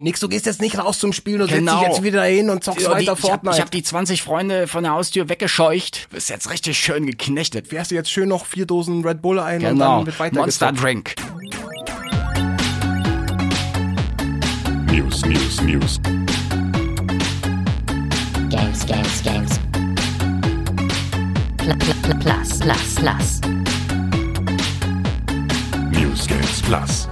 Nix, du gehst jetzt nicht raus zum Spielen und Genau. setzt dich jetzt wieder hin und zockst Ja, die, weiter ich habe Fortnite. hab die 20 Freunde von der Haustür weggescheucht. Ist jetzt richtig schön geknechtet. Fährst du jetzt schön noch vier Dosen Red Bull ein und Genau. dann wird weiter Monster. Drink. News, News, News. Games, games, games. Pl pl pl plus, plus, plus. News Games Plus.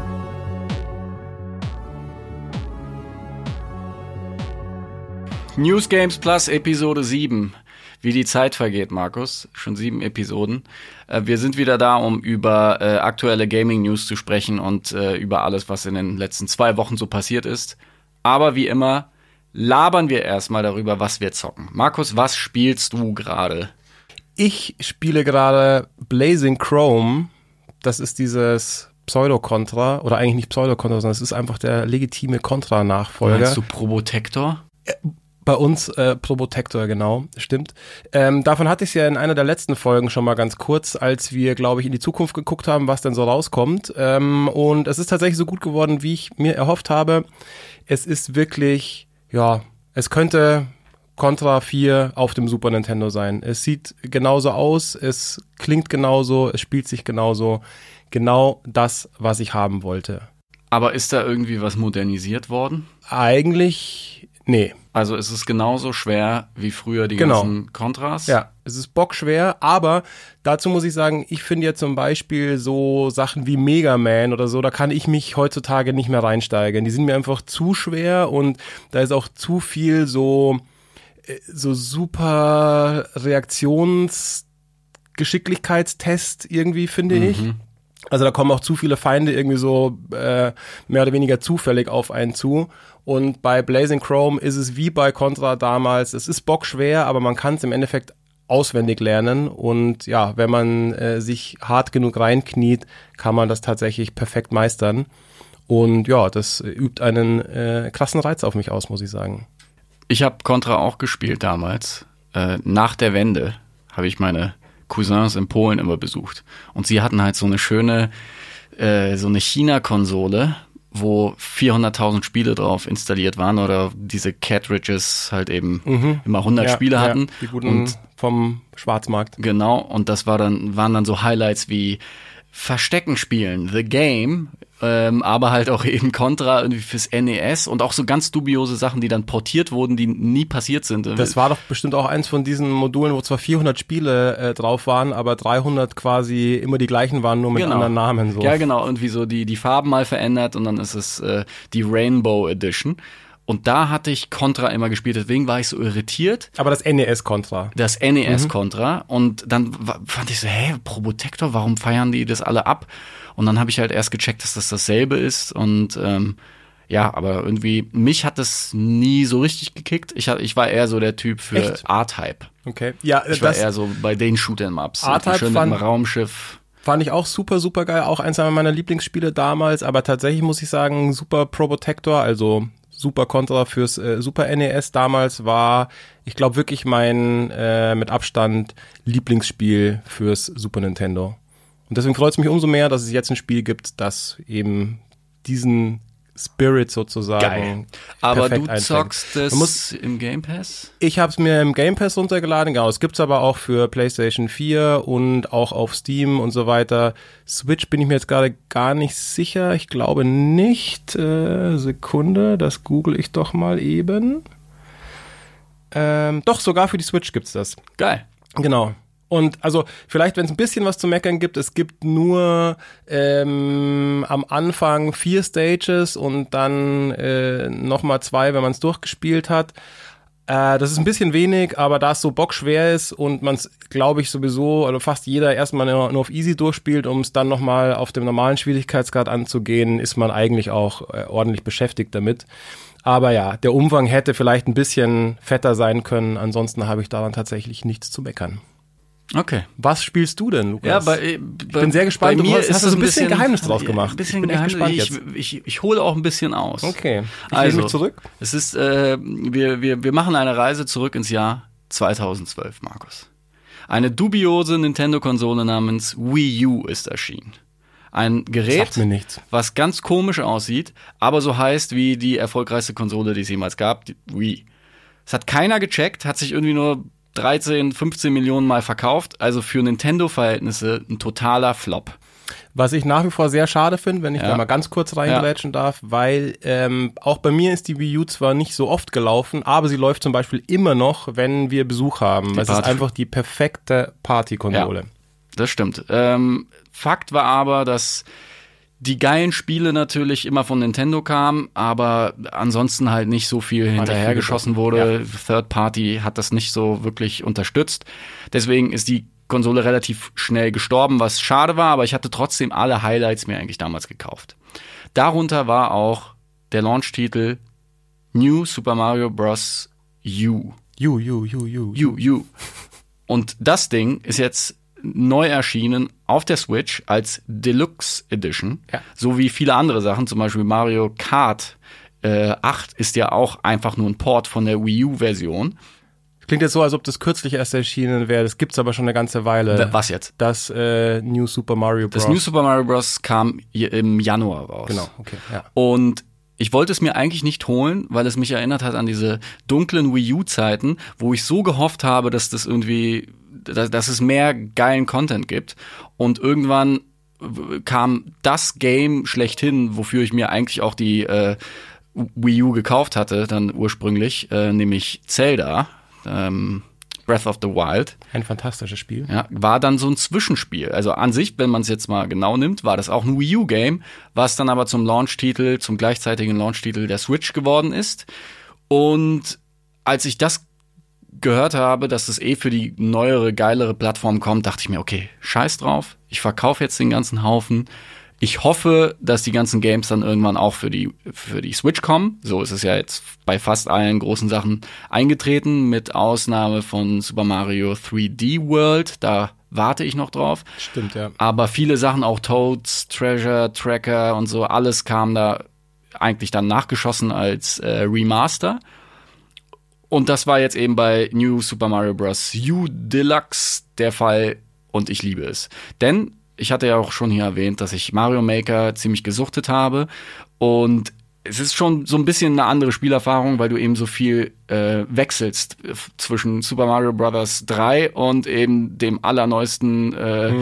News Games Plus Episode 7. Wie die Zeit vergeht, Markus. Schon sieben Episoden. Äh, wir sind wieder da, um über äh, aktuelle Gaming News zu sprechen und äh, über alles, was in den letzten zwei Wochen so passiert ist. Aber wie immer, labern wir erstmal darüber, was wir zocken. Markus, was spielst du gerade? Ich spiele gerade Blazing Chrome. Das ist dieses Pseudo-Contra. Oder eigentlich nicht Pseudo-Contra, sondern es ist einfach der legitime Contra-Nachfolger. Meinst du Probotector? Bei uns äh, Probotector, genau, stimmt. Ähm, davon hatte ich es ja in einer der letzten Folgen schon mal ganz kurz, als wir, glaube ich, in die Zukunft geguckt haben, was denn so rauskommt. Ähm, und es ist tatsächlich so gut geworden, wie ich mir erhofft habe. Es ist wirklich, ja, es könnte Contra 4 auf dem Super Nintendo sein. Es sieht genauso aus, es klingt genauso, es spielt sich genauso. Genau das, was ich haben wollte. Aber ist da irgendwie was modernisiert worden? Eigentlich, nee. Also ist es genauso schwer wie früher die Genau. ganzen Kontras? Ja, es ist bockschwer, aber dazu muss ich sagen, ich finde ja zum Beispiel so Sachen wie Mega Man oder so, da kann ich mich heutzutage nicht mehr reinsteigen. Die sind mir einfach zu schwer und da ist auch zu viel so, äh, so super Reaktionsgeschicklichkeitstest irgendwie, finde ich. Also da kommen auch zu viele Feinde irgendwie so äh, mehr oder weniger zufällig auf einen zu. Und bei Blazing Chrome ist es wie bei Contra damals, es ist bockschwer, aber man kann es im Endeffekt auswendig lernen. Und ja, wenn man äh, sich hart genug reinkniet, kann man das tatsächlich perfekt meistern. Und ja, das übt einen äh, krassen Reiz auf mich aus, muss ich sagen. Ich habe Contra auch gespielt damals. Äh, nach der Wende habe ich meine Cousins in Polen immer besucht. Und sie hatten halt so eine schöne, äh, so eine China-Konsole, wo 400.000 Spiele drauf installiert waren oder diese Cartridges halt eben immer 100 Spiele hatten. die guten und vom Schwarzmarkt. Genau, und das war dann, waren dann so Highlights wie Verstecken spielen, The Game, ähm, aber halt auch eben Contra irgendwie fürs NES und auch so ganz dubiose Sachen, die dann portiert wurden, die nie passiert sind. Das war doch bestimmt auch eins von diesen Modulen, wo zwar 400 Spiele äh, drauf waren, aber 300 quasi immer die gleichen waren, nur mit anderen Namen. So. Ja, genau, irgendwie so die, die Farben mal verändert und dann ist es äh, die Rainbow Edition. Und da hatte ich Contra immer gespielt, deswegen war ich so irritiert. Aber das NES-Contra. das NES-Contra und dann fand ich so, hä, Probotector, warum feiern die das alle ab? Und dann habe ich halt erst gecheckt, dass das dasselbe ist und ähm, ja, aber irgendwie, mich hat das nie so richtig gekickt. Ich, hat, ich war eher so der Typ für? R-Type. Okay. Ja, Ich war eher so bei den Shoot'em-Ups. R-Type Schön mit fand- Raumschiff. fand ich auch super, super geil. Auch eins meiner Lieblingsspiele damals. Aber tatsächlich muss ich sagen, Super Probotector, also Super Contra fürs äh, Super NES damals war, ich glaube wirklich mein äh, mit Abstand Lieblingsspiel fürs Super Nintendo. Und deswegen freut es mich umso mehr, dass es jetzt ein Spiel gibt, das eben diesen Spirit sozusagen. Aber perfekt du zockst es muss- im Game Pass? Ich habe es mir im Game Pass runtergeladen, genau. Es gibt's aber auch für PlayStation 4 und auch auf Steam und so weiter. Switch bin ich mir jetzt gerade gar nicht sicher. Ich glaube nicht. Äh, Sekunde, das google ich doch mal eben. Ähm, doch, sogar für die Switch gibt's das. Geil. Genau. Und also vielleicht, wenn es ein bisschen was zu meckern gibt, es gibt nur ähm, am Anfang vier Stages und dann äh, nochmal zwei, wenn man es durchgespielt hat. Äh, das ist ein bisschen wenig, aber da es so bockschwer ist und man es, glaube ich, sowieso, oder fast jeder erstmal nur, nur auf Easy durchspielt, um es dann nochmal auf dem normalen Schwierigkeitsgrad anzugehen, ist man eigentlich auch äh, ordentlich beschäftigt damit. Aber ja, der Umfang hätte vielleicht ein bisschen fetter sein können. Ansonsten habe ich daran tatsächlich nichts zu meckern. Okay. Was spielst du denn, Lukas? Ja, bei, ich bin sehr gespannt. Bei Du mir hast- ist hast du so ein bisschen Geheimnis draus gemacht. Ein bisschen Ich bin echt gespannt Ich, ich, ich hole auch ein bisschen aus. Okay, ich also, mich zurück. Es ist, äh, wir, wir, wir machen eine Reise zurück ins Jahr 2012, Markus. Eine dubiose Nintendo-Konsole namens Wii U ist erschienen. Ein Gerät, was ganz komisch aussieht, aber so heißt wie die erfolgreichste Konsole, die es jemals gab, die Wii. Es hat keiner gecheckt, hat sich irgendwie nur 13, 15 Millionen Mal verkauft, also für Nintendo-Verhältnisse ein totaler Flop. Was ich nach wie vor sehr schade finde, wenn ich Ja. da mal ganz kurz reingrätschen darf, weil ähm, auch bei mir ist die Wii U zwar nicht so oft gelaufen, aber sie läuft zum Beispiel immer noch, wenn wir Besuch haben. Es ist einfach die perfekte Partykonsole. Das stimmt. Ähm, Fakt war aber, dass die geilen Spiele natürlich immer von Nintendo kamen, aber ansonsten halt nicht so viel hinterhergeschossen wurde. Third Party hat das nicht so wirklich unterstützt. Deswegen ist die Konsole relativ schnell gestorben, was schade war, aber ich hatte trotzdem alle Highlights mir eigentlich damals gekauft. Darunter war auch der Launch-Titel New Super Mario Bros. U. You, you, you, you. U, U. Und das Ding ist jetzt neu erschienen auf der Switch als Deluxe Edition. Ja. So wie viele andere Sachen, zum Beispiel Mario Kart äh, 8 ist ja auch einfach nur ein Port von der Wii U-Version. Klingt jetzt so, als ob das kürzlich erst erschienen wäre. Das gibt's aber schon eine ganze Weile. Was jetzt? Das äh, New Super Mario Bros. Das New Super Mario Bros. kam im Januar raus. Genau, okay, ja. Und ich wollte es mir eigentlich nicht holen, weil es mich erinnert hat an diese dunklen Wii U-Zeiten, wo ich so gehofft habe, dass das irgendwie, dass, dass es mehr geilen Content gibt. Und irgendwann kam das Game schlechthin, wofür ich mir eigentlich auch die äh, Wii U gekauft hatte, dann ursprünglich, äh, nämlich Zelda, ähm, Breath of the Wild. Ein fantastisches Spiel. Ja, war dann so ein Zwischenspiel. Also an sich, wenn man es jetzt mal genau nimmt, war das auch ein Wii U-Game, was dann aber zum Launch-Titel, zum gleichzeitigen Launch-Titel der Switch geworden ist. Und als ich das gehört habe, dass es eh für die neuere, geilere Plattform kommt, dachte ich mir, okay, scheiß drauf, ich verkaufe jetzt den ganzen Haufen. Ich hoffe, dass die ganzen Games dann irgendwann auch für die, für die Switch kommen. So ist es ja jetzt bei fast allen großen Sachen eingetreten, mit Ausnahme von Super Mario 3D World. Da warte ich noch drauf. Stimmt, ja. Aber viele Sachen, auch Toads, Treasure, Tracker und so, alles kam da eigentlich dann nachgeschossen als äh, Remaster. Und das war jetzt eben bei New Super Mario Bros. U Deluxe der Fall und ich liebe es. Denn ich hatte ja auch schon hier erwähnt, dass ich Mario Maker ziemlich gesuchtet habe und es ist schon so ein bisschen eine andere Spielerfahrung, weil du eben so viel äh, wechselst äh, zwischen Super Mario Bros. 3 und eben dem allerneuesten äh, äh,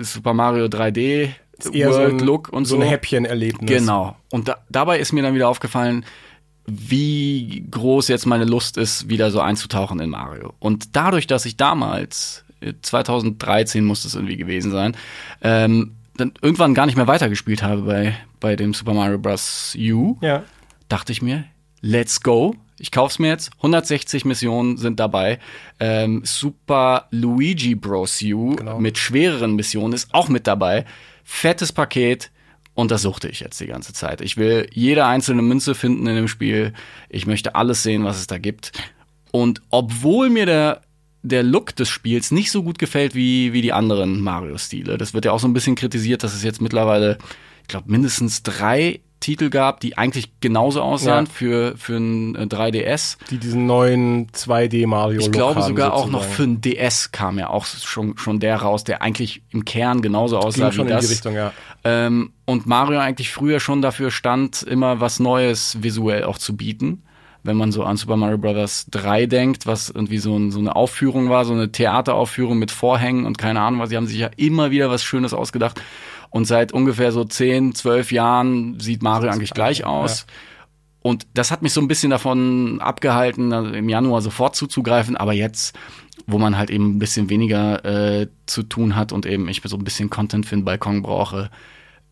Super Mario 3D Ist eher so World ein, Look und so. so ein Häppchenerlebnis. Genau. Und da, dabei ist mir dann wieder aufgefallen, wie groß jetzt meine Lust ist, wieder so einzutauchen in Mario. Und dadurch, dass ich damals, äh, 2013 muss es irgendwie gewesen sein, ähm, dann irgendwann gar nicht mehr weitergespielt habe bei, bei dem Super Mario Bros. U, Ja. dachte ich mir, let's go. Ich kauf's mir jetzt. 160 Missionen sind dabei. Ähm, Super Luigi Bros. U Genau. mit schwereren Missionen ist auch mit dabei. Fettes Paket. Und das suchte ich jetzt die ganze Zeit. Ich will jede einzelne Münze finden in dem Spiel. Ich möchte alles sehen, was es da gibt. Und obwohl mir der, der Look des Spiels nicht so gut gefällt wie, wie die anderen Mario-Stile, das wird ja auch so ein bisschen kritisiert, dass es jetzt mittlerweile, ich glaube, mindestens drei Titel gab, die eigentlich genauso aussahen Ja. für, für ein äh, 3DS. Die diesen neuen 2D Mario Ich glaube sogar auch noch sozusagen. für ein DS kam ja auch schon, schon der raus, der eigentlich im Kern genauso aussah Ging wie in das. die Richtung, ja. Ähm, und Mario eigentlich früher schon dafür stand, immer was Neues visuell auch zu bieten. Wenn man so an Super Mario Bros. 3 denkt, was irgendwie so, ein, so eine Aufführung war, so eine Theateraufführung mit Vorhängen und keine Ahnung was, sie haben sich ja immer wieder was Schönes ausgedacht. Und seit ungefähr so 10, 12 Jahren sieht Mario eigentlich gleich aus. Und das hat mich so ein bisschen davon abgehalten, im Januar sofort zuzugreifen. Aber jetzt, wo man halt eben ein bisschen weniger äh, zu tun hat und eben ich so ein bisschen Content für den Balkon brauche,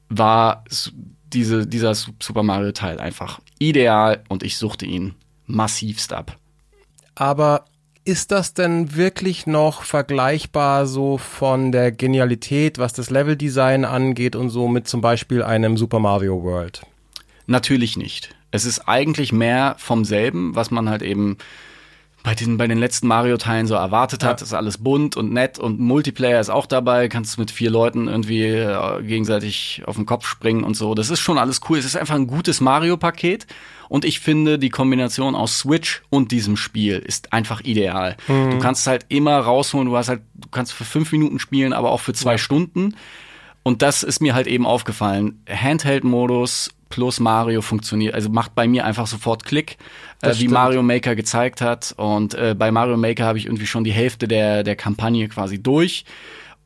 war diese, dieser Su- Super Mario Teil einfach ideal und ich suchte ihn massivst ab. Aber ist das denn wirklich noch vergleichbar so von der Genialität, was das Leveldesign angeht und so mit zum Beispiel einem Super Mario World? Natürlich nicht. Es ist eigentlich mehr vom selben, was man halt eben bei den, bei den letzten Mario-Teilen so erwartet hat. Ja. ist alles bunt und nett und Multiplayer ist auch dabei. Kannst mit vier Leuten irgendwie äh, gegenseitig auf den Kopf springen und so. Das ist schon alles cool. Es ist einfach ein gutes Mario-Paket. Und ich finde, die Kombination aus Switch und diesem Spiel ist einfach ideal. Du kannst halt immer rausholen. Du hast halt, du kannst für fünf Minuten spielen, aber auch für zwei Stunden. Und das ist mir halt eben aufgefallen. Handheld-Modus plus Mario funktioniert, also macht bei mir einfach sofort Klick, äh, wie stimmt. Mario Maker gezeigt hat. Und äh, bei Mario Maker habe ich irgendwie schon die Hälfte der, der Kampagne quasi durch.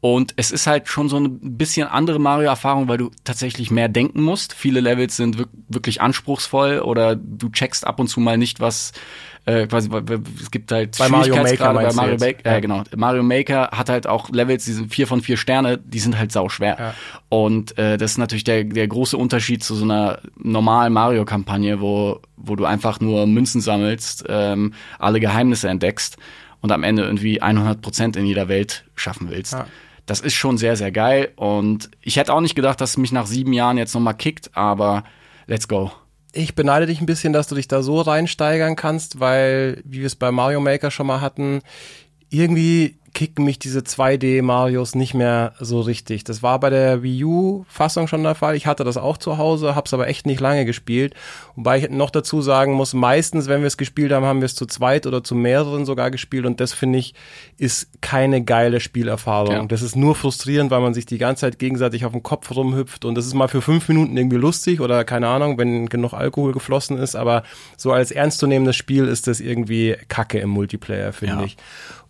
Und es ist halt schon so ein bisschen andere Mario-Erfahrung, weil du tatsächlich mehr denken musst. Viele Levels sind wirk- wirklich anspruchsvoll oder du checkst ab und zu mal nicht, was äh, quasi, es gibt halt Bei Mario Maker bei Mario? Maker. Ja. Ja, genau. Mario Maker hat halt auch Levels, die sind vier von vier Sterne, die sind halt sau schwer. Ja. Und äh, das ist natürlich der, der große Unterschied zu so einer normalen Mario-Kampagne, wo, wo du einfach nur Münzen sammelst, ähm, alle Geheimnisse entdeckst und am Ende irgendwie 100 Prozent in jeder Welt schaffen willst. Ja. Das ist schon sehr, sehr geil. Und ich hätte auch nicht gedacht, dass es mich nach sieben Jahren jetzt nochmal kickt, aber let's go. Ich beneide dich ein bisschen, dass du dich da so reinsteigern kannst, weil, wie wir es bei Mario Maker schon mal hatten, irgendwie kicken mich diese 2D-Marios nicht mehr so richtig. Das war bei der Wii U-Fassung schon der Fall. Ich hatte das auch zu Hause, hab's aber echt nicht lange gespielt. Wobei ich noch dazu sagen muss, meistens, wenn wir es gespielt haben, haben wir es zu zweit oder zu mehreren sogar gespielt. Und das, finde ich, ist keine geile Spielerfahrung. Ja. Das ist nur frustrierend, weil man sich die ganze Zeit gegenseitig auf den Kopf rumhüpft. Und das ist mal für fünf Minuten irgendwie lustig oder keine Ahnung, wenn genug Alkohol geflossen ist. Aber so als ernstzunehmendes Spiel ist das irgendwie Kacke im Multiplayer, finde Ja. ich.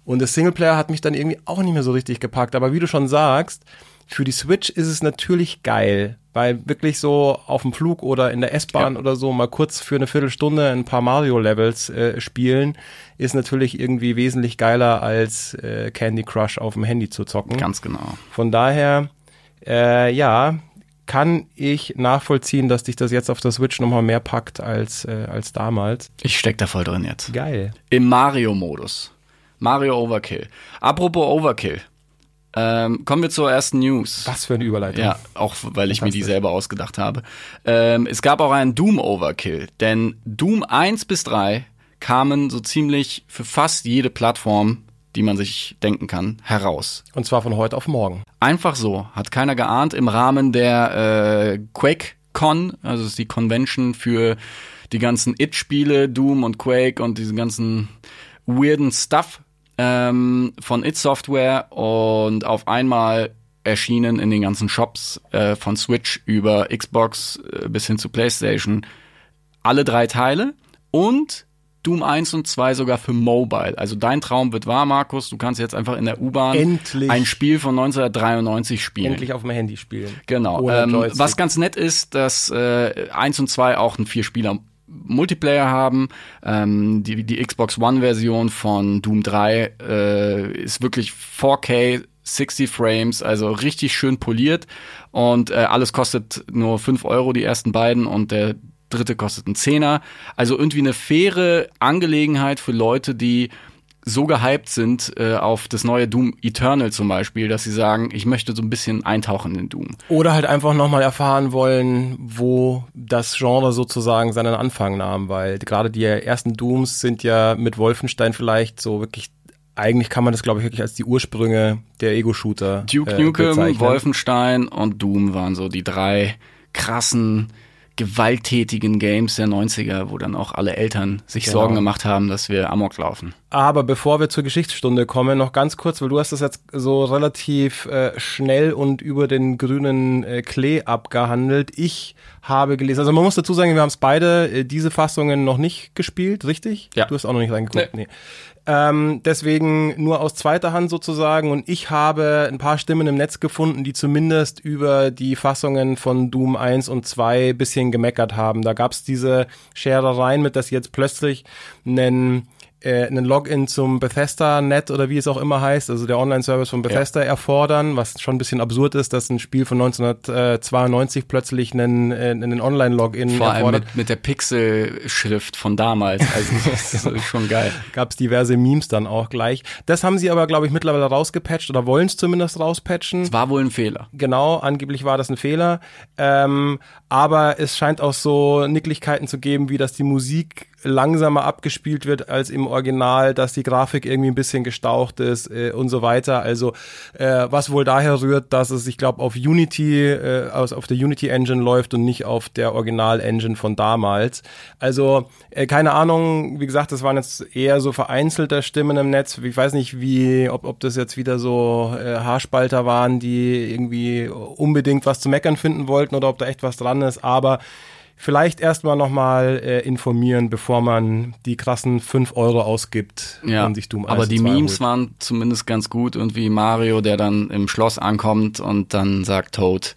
Und das Singleplayer hat mich dann irgendwie auch nicht mehr so richtig gepackt. Aber wie du schon sagst, für die Switch ist es natürlich geil, weil wirklich so auf dem Flug oder in der S-Bahn Ja. oder so mal kurz für eine Viertelstunde ein paar Mario-Levels äh, spielen, ist natürlich irgendwie wesentlich geiler als äh, Candy Crush auf dem Handy zu zocken. Ganz genau. Von daher, äh, ja, kann ich nachvollziehen, dass dich das jetzt auf der Switch nochmal mehr packt als, äh, als damals. Ich steck da voll drin jetzt. Geil. Im Mario-Modus. Mario Overkill. Apropos Overkill. Ähm, kommen wir zur ersten News. Was für eine Überleitung. Ja, auch weil ich mir die selber ausgedacht habe. Ähm, es gab auch einen Doom Overkill, denn Doom 1 bis 3 kamen so ziemlich für fast jede Plattform, die man sich denken kann, heraus. Und zwar von heute auf morgen. Einfach so, hat keiner geahnt, im Rahmen der äh, QuakeCon, also ist die Convention für die ganzen It-Spiele, Doom und Quake und diesen ganzen weirden Stuff ähm, von It Software und auf einmal erschienen in den ganzen Shops äh, von Switch über Xbox äh, bis hin zu PlayStation alle drei Teile und Doom 1 und 2 sogar für Mobile. Also dein Traum wird wahr, Markus. Du kannst jetzt einfach in der U-Bahn ein Spiel von 1993 spielen. Endlich auf dem Handy spielen. Genau. Ähm, was ganz nett ist, dass äh, 1 und 2 auch einen Vierspieler Multiplayer haben. Ähm, die, die Xbox One-Version von Doom 3 äh, ist wirklich 4K 60 Frames, also richtig schön poliert. Und äh, alles kostet nur 5 Euro, die ersten beiden, und der dritte kostet einen Zehner. Also irgendwie eine faire Angelegenheit für Leute, die so gehypt sind äh, auf das neue Doom Eternal zum Beispiel, dass sie sagen, ich möchte so ein bisschen eintauchen in Doom. Oder halt einfach nochmal erfahren wollen, wo das Genre sozusagen seinen Anfang nahm, weil gerade die ersten Dooms sind ja mit Wolfenstein vielleicht so wirklich, eigentlich kann man das glaube ich wirklich als die Ursprünge der Ego-Shooter Duke äh, Nukem, bezeichnen. Wolfenstein und Doom waren so die drei krassen, gewalttätigen Games der 90er, wo dann auch alle Eltern sich Genau. Sorgen gemacht haben, dass wir Amok laufen. Aber bevor wir zur Geschichtsstunde kommen, noch ganz kurz, weil du hast das jetzt so relativ äh, schnell und über den grünen äh, Klee abgehandelt. Ich habe gelesen, also man muss dazu sagen, wir haben es beide äh, diese Fassungen noch nicht gespielt, richtig? Ja. Du hast auch noch nicht reingeguckt. Nee. Ähm, deswegen nur aus zweiter Hand sozusagen und ich habe ein paar Stimmen im Netz gefunden, die zumindest über die Fassungen von Doom 1 und 2 bisschen gemeckert haben. Da gab es diese Scherereien mit, dass jetzt plötzlich einen äh, einen Login zum Bethesda-Net oder wie es auch immer heißt, also der Online-Service von Bethesda erfordern, was schon ein bisschen absurd ist, dass ein Spiel von 1992 plötzlich einen, äh, einen Online-Login Vor allem erfordert. mit, mit der Pixelschrift von damals. Also das ist schon geil. gab es diverse Memes dann auch gleich. Das haben sie aber, glaube ich, mittlerweile rausgepatcht oder wollen es zumindest rauspatchen. Es war wohl ein Fehler. Genau, angeblich war das ein Fehler. Ähm, aber es scheint auch so Nicklichkeiten zu geben, wie dass die Musik langsamer abgespielt wird als im Original, dass die Grafik irgendwie ein bisschen gestaucht ist äh, und so weiter. Also äh, was wohl daher rührt, dass es, ich glaube, auf Unity, äh, aus, auf der Unity Engine läuft und nicht auf der Original Engine von damals. Also äh, keine Ahnung, wie gesagt, das waren jetzt eher so vereinzelte Stimmen im Netz. Ich weiß nicht, wie, ob, ob das jetzt wieder so äh, Haarspalter waren, die irgendwie unbedingt was zu meckern finden wollten oder ob da echt was dran ist, aber vielleicht erstmal nochmal äh, informieren, bevor man die krassen 5 Euro ausgibt Ja, und sich Doom 1 aber die und 2 Memes holt. waren zumindest ganz gut und wie Mario, der dann im Schloss ankommt und dann sagt Toad,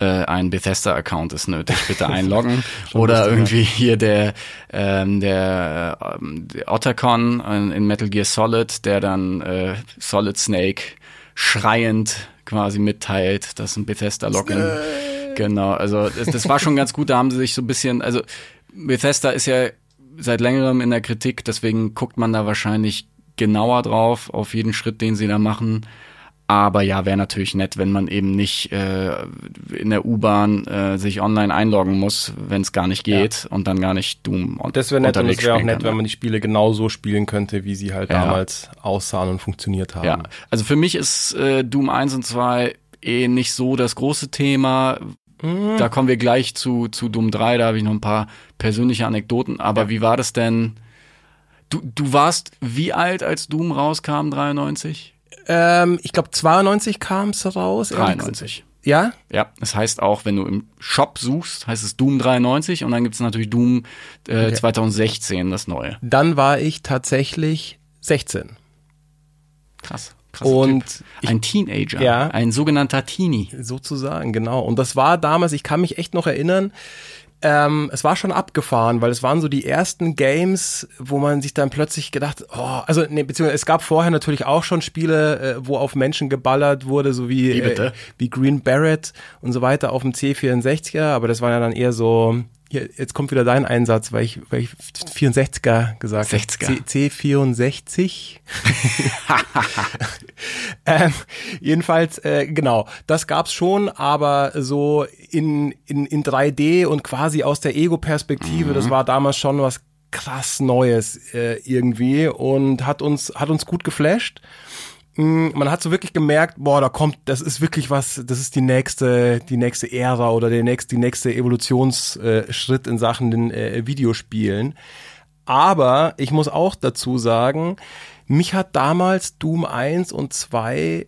äh, ein Bethesda-Account ist nötig, bitte einloggen. Oder irgendwie hier der, ähm, der, ähm, der Otacon in, in Metal Gear Solid, der dann äh, Solid Snake schreiend quasi mitteilt, dass ein Bethesda-Login Genau, also das, das war schon ganz gut, da haben sie sich so ein bisschen, also Bethesda ist ja seit längerem in der Kritik, deswegen guckt man da wahrscheinlich genauer drauf, auf jeden Schritt, den sie da machen. Aber ja, wäre natürlich nett, wenn man eben nicht äh, in der U-Bahn äh, sich online einloggen muss, wenn es gar nicht geht und dann gar nicht Doom und Das wäre nett und es wäre auch nett, kann, wenn ja. man die Spiele genauso spielen könnte, wie sie halt Ja. damals aussahen und funktioniert haben. Ja, also für mich ist äh, Doom 1 und 2 eh nicht so das große Thema. Mhm. Da kommen wir gleich zu, zu Doom 3, da habe ich noch ein paar persönliche Anekdoten. Aber wie war das denn? Du, du warst wie alt, als Doom rauskam, 93? Ähm, ich glaube 92 kam es raus. ehrlich 93. gesagt. Ja? Ja, das heißt auch, wenn du im Shop suchst, heißt es Doom 93 und dann gibt's natürlich Doom äh, Okay. 2016, das neue. Dann war ich tatsächlich 16. Krass. Krasser Und typ. ein Teenager, Ja. ein sogenannter Teenie. Sozusagen, genau. Und das war damals, ich kann mich echt noch erinnern, ähm, es war schon abgefahren, weil es waren so die ersten Games, wo man sich dann plötzlich gedacht, oh, also nee, beziehungsweise es gab vorher natürlich auch schon Spiele, äh, wo auf Menschen geballert wurde, so wie, Wie? Äh, wie Green Barrett und so weiter auf dem C64er, aber das war ja dann eher so, hier, jetzt kommt wieder dein Einsatz, weil ich, weil ich 64er gesagt habe. 60er. C, C64. ähm, jedenfalls, äh, genau, das gab's schon, aber so in, in, in 3D und quasi aus der Ego-Perspektive, das war damals schon was krass Neues äh, irgendwie und hat uns, hat uns gut geflasht. Mm, Man hat so wirklich gemerkt, boah, da kommt, das ist wirklich was, das ist die nächste, die nächste Ära oder der nächste, die nächste Evolutionsschritt in Sachen den äh, Videospielen. Aber ich muss auch dazu sagen, mich hat damals Doom 1 und 2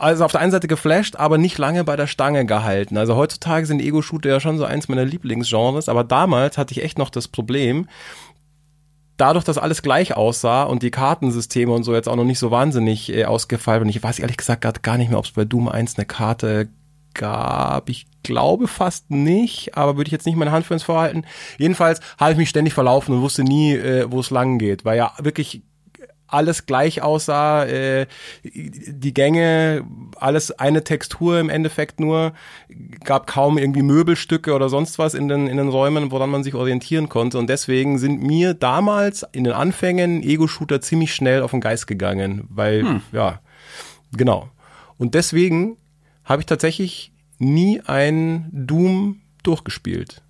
also auf der einen Seite geflasht, aber nicht lange bei der Stange gehalten. Also heutzutage sind Ego-Shooter ja schon so eins meiner Lieblingsgenres, aber damals hatte ich echt noch das Problem, dadurch, dass alles gleich aussah und die Kartensysteme und so jetzt auch noch nicht so wahnsinnig äh, ausgefeilt und ich weiß ehrlich gesagt gerade gar nicht mehr, ob es bei Doom 1 eine Karte gab. Ich glaube fast nicht, aber würde ich jetzt nicht meine Hand für ins Vorhalten. Jedenfalls habe ich mich ständig verlaufen und wusste nie, äh, wo es lang geht, weil ja wirklich alles gleich aussah, äh, die Gänge, alles eine Textur im Endeffekt nur, gab kaum irgendwie Möbelstücke oder sonst was in den, in den Räumen, woran man sich orientieren konnte. Und deswegen sind mir damals in den Anfängen Ego-Shooter ziemlich schnell auf den Geist gegangen, weil, ja, genau. Und deswegen habe ich tatsächlich nie ein Doom durchgespielt.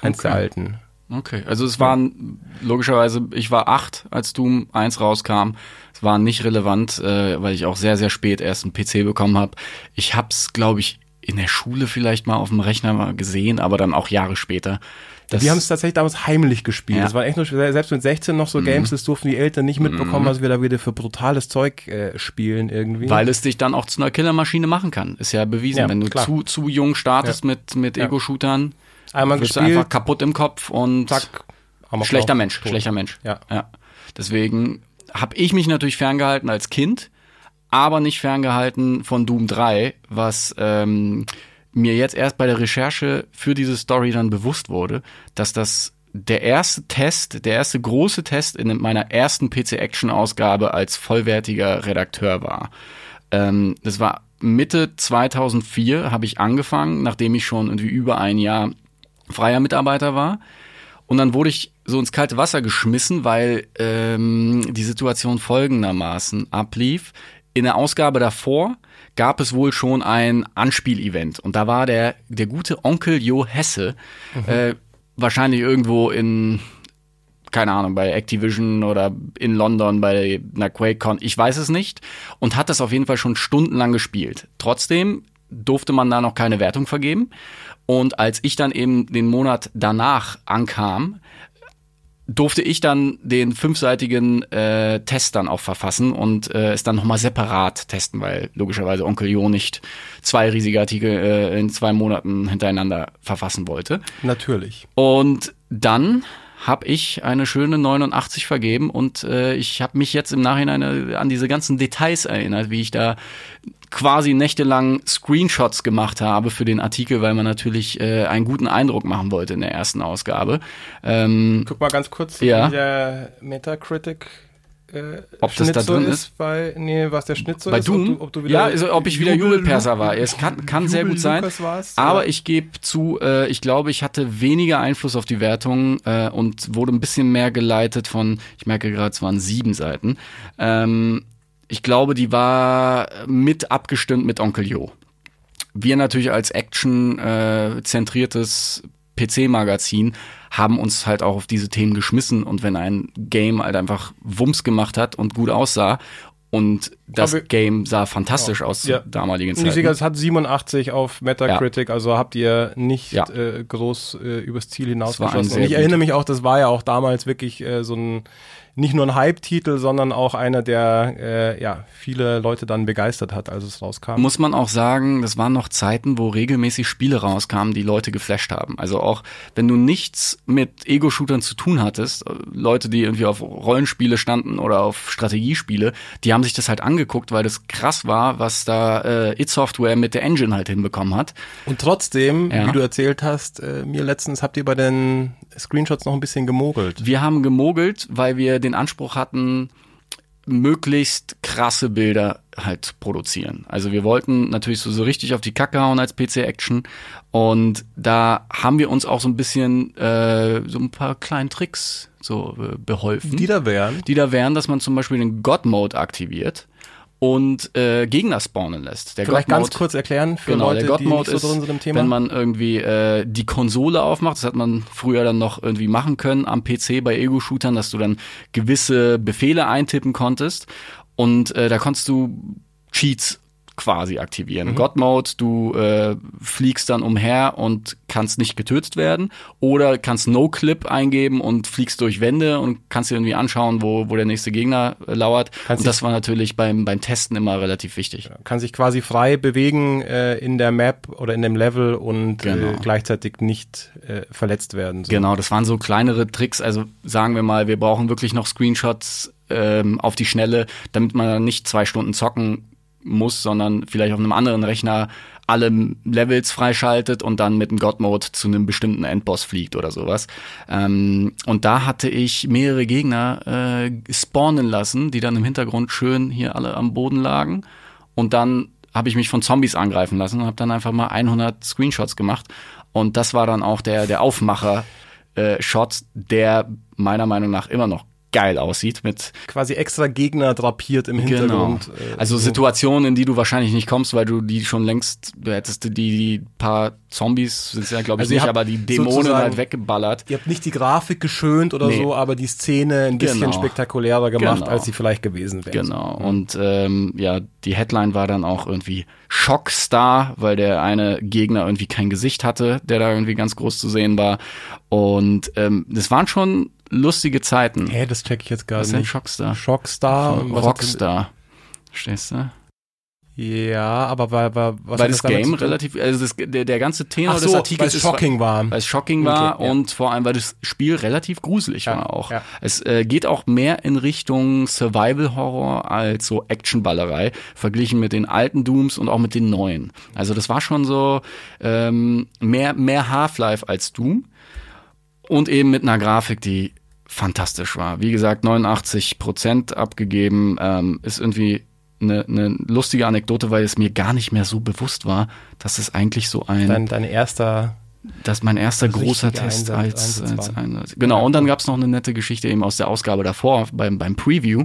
Eins Okay. der alten. Okay, also es waren logischerweise, ich war acht, als Doom 1 rauskam. Es war nicht relevant, äh, weil ich auch sehr, sehr spät erst einen PC bekommen habe. Ich hab's, glaube ich, in der Schule vielleicht mal auf dem Rechner mal gesehen, aber dann auch Jahre später. Das, Wir haben es tatsächlich damals heimlich gespielt. Ja. Mhm. Das war echt nur, selbst mit 16 noch so Games, das durften die Eltern nicht mitbekommen, was wir da wieder für brutales Zeug äh, spielen irgendwie. weil es dich dann auch zu einer Killermaschine machen kann. Ist ja bewiesen. Ja, Wenn du klar. zu, zu jung startest Ja. mit, mit. Ego-Shootern, Einmal wirst du gespielt, einfach kaputt im Kopf und zack. Schlechter Mensch, tot. schlechter Mensch. Ja. ja. Deswegen habe ich mich natürlich ferngehalten als Kind, aber nicht ferngehalten von Doom 3, was ähm, mir jetzt erst bei der Recherche für diese Story dann bewusst wurde, dass das der erste Test, der erste große Test in meiner ersten PC-Action-Ausgabe als vollwertiger Redakteur war. Ähm, das war Mitte 2004 habe ich angefangen, nachdem ich schon irgendwie über ein Jahr freier Mitarbeiter war. Und dann wurde ich so ins kalte Wasser geschmissen, weil ähm, die Situation folgendermaßen ablief. In der Ausgabe davor gab es wohl schon ein Anspielevent. Und da war der, der gute Onkel Jo Hesse äh, wahrscheinlich irgendwo in keine Ahnung, bei Activision oder in London bei einer QuakeCon, ich weiß es nicht. Und hat das auf jeden Fall schon stundenlang gespielt. Trotzdem durfte man da noch keine Wertung vergeben. Und als ich dann eben den Monat danach ankam, durfte ich dann den fünfseitigen äh, Test dann auch verfassen und äh, es dann nochmal separat testen, weil logischerweise Onkel Jo nicht zwei riesige Artikel äh, in zwei Monaten hintereinander verfassen wollte. Natürlich. Und dann habe ich eine schöne 89 vergeben und äh, ich habe mich jetzt im Nachhinein äh, an diese ganzen Details erinnert, wie ich da quasi nächtelang Screenshots gemacht habe für den Artikel, weil man natürlich äh, einen guten Eindruck machen wollte in der ersten Ausgabe. Ähm, Guck mal ganz kurz, Ja. wie der Metacritic äh, Ob das da Schnitzel drin ist? bei, nee, was der Schnitzel bei ist, Doom? ob du, ob du wieder ja, also ob ich wieder Jubel- Jubelperser war. Es kann, kann sehr gut sein. Warst, Aber oder? ich gebe zu, äh, ich glaube, ich hatte weniger Einfluss auf die Wertung äh, und wurde ein bisschen mehr geleitet von, ich merke gerade, es waren sieben Seiten. Ähm, ich glaube, die war mit abgestimmt mit Onkel Jo. Wir natürlich als Action-zentriertes PC-Magazin haben uns halt auch auf diese Themen geschmissen und wenn ein Game halt einfach Wumms gemacht hat und gut aussah und das Aber- Game sah fantastisch aus Ja. zur damaligen Zeit. es hat 87 auf Metacritic, also habt ihr nicht Ja. äh, groß äh, übers Ziel hinausgeschossen. Und ich erinnere mich auch, das war ja auch damals wirklich äh, so ein nicht nur ein Hype-Titel, sondern auch einer, der äh, ja viele Leute dann begeistert hat, als es rauskam. Muss man auch sagen, das waren noch Zeiten, wo regelmäßig Spiele rauskamen, die Leute geflasht haben. Also auch wenn du nichts mit Ego-Shootern zu tun hattest, äh, Leute, die irgendwie auf Rollenspiele standen oder auf Strategiespiele, die haben sich das halt angeguckt, weil das krass war, was da äh, It Software mit der Engine halt hinbekommen hat. Und trotzdem, Ja. wie du erzählt hast, äh, mir letztens habt ihr bei den Screenshots noch ein bisschen gemogelt. Wir haben gemogelt, weil wir den Anspruch hatten, möglichst krasse Bilder halt produzieren. Also wir wollten natürlich so, so richtig auf die Kacke hauen als PC-Action und da haben wir uns auch so ein bisschen äh, so ein paar kleinen Tricks so äh, beholfen. Die da wären. die da wären, dass man zum Beispiel den God-Mode aktiviert und äh, Gegner spawnen lässt. Der Vielleicht ganz God-Mode- kurz erklären für Genau, Leute, der die God-Mode nicht so drin sind im Thema. wenn man irgendwie äh, die Konsole aufmacht, das hat man früher dann noch irgendwie machen können am PC bei Ego-Shootern, dass du dann gewisse Befehle eintippen konntest und äh, da konntest du Cheats quasi aktivieren. Mhm. God Mode, du äh, fliegst dann umher und kannst nicht getötet werden oder kannst No-Clip eingeben und fliegst durch Wände und kannst dir irgendwie anschauen, wo, wo der nächste Gegner äh, lauert. Kannst und das war natürlich beim, beim Testen immer relativ wichtig. kann sich quasi frei bewegen äh, in der Map oder in dem Level und Genau. äh, gleichzeitig nicht äh, verletzt werden. So. Genau, das waren so kleinere Tricks. Also sagen wir mal, wir brauchen wirklich noch Screenshots ähm, auf die Schnelle, damit man dann nicht zwei Stunden zocken muss, sondern vielleicht auf einem anderen Rechner alle Levels freischaltet und dann mit dem God-Mode zu einem bestimmten Endboss fliegt oder sowas. Ähm, und da hatte ich mehrere Gegner äh, spawnen lassen, die dann im Hintergrund schön hier alle am Boden lagen. Und dann habe ich mich von Zombies angreifen lassen und habe dann einfach mal 100 Screenshots gemacht. Und das war dann auch der, der Aufmacher äh, der meiner Meinung nach immer noch geil aussieht mit Quasi extra Gegner drapiert im Hintergrund. äh, also so. Situationen, in die du wahrscheinlich nicht kommst, weil du die schon längst, du hättest die, die paar Zombies, sind ja glaube ich Also nicht, aber die Dämonen halt weggeballert. Ihr habt nicht die Grafik geschönt oder Nee. so, aber die Szene ein bisschen Genau. spektakulärer gemacht, Genau. als sie vielleicht gewesen wäre. Genau. Und ähm, ja, die Headline war dann auch irgendwie Schockstar, weil der eine Gegner irgendwie kein Gesicht hatte, der da irgendwie ganz groß zu sehen war. Und ähm, das waren schon lustige Zeiten. Hä, das check ich jetzt gar Was ist denn nicht. Schockstar? Schockstar. was Rockstar. Verstehst du? Ja, aber weil, weil, was weil das damit Game relativ, also das, der, der ganze Tenor Ach des so, weil Artikels es ist, shocking war. weil es shocking war Okay, ja. und vor allem, weil das Spiel relativ gruselig Ja, war auch. ja. Es äh, geht auch mehr in Richtung Survival-Horror als so Actionballerei, verglichen mit den alten Dooms und auch mit den neuen. Also das war schon so ähm, mehr, mehr Half-Life als Doom und eben mit einer Grafik, die fantastisch war. Wie gesagt, 89 Prozent abgegeben, ähm, ist irgendwie eine, eine lustige Anekdote, weil es mir gar nicht mehr so bewusst war, dass es eigentlich so ein Dein, dein erster das ist mein erster großer Test Einsatz- als, als. Einsatz. Genau, und dann gab's noch eine nette Geschichte eben aus der Ausgabe davor, beim, beim Preview.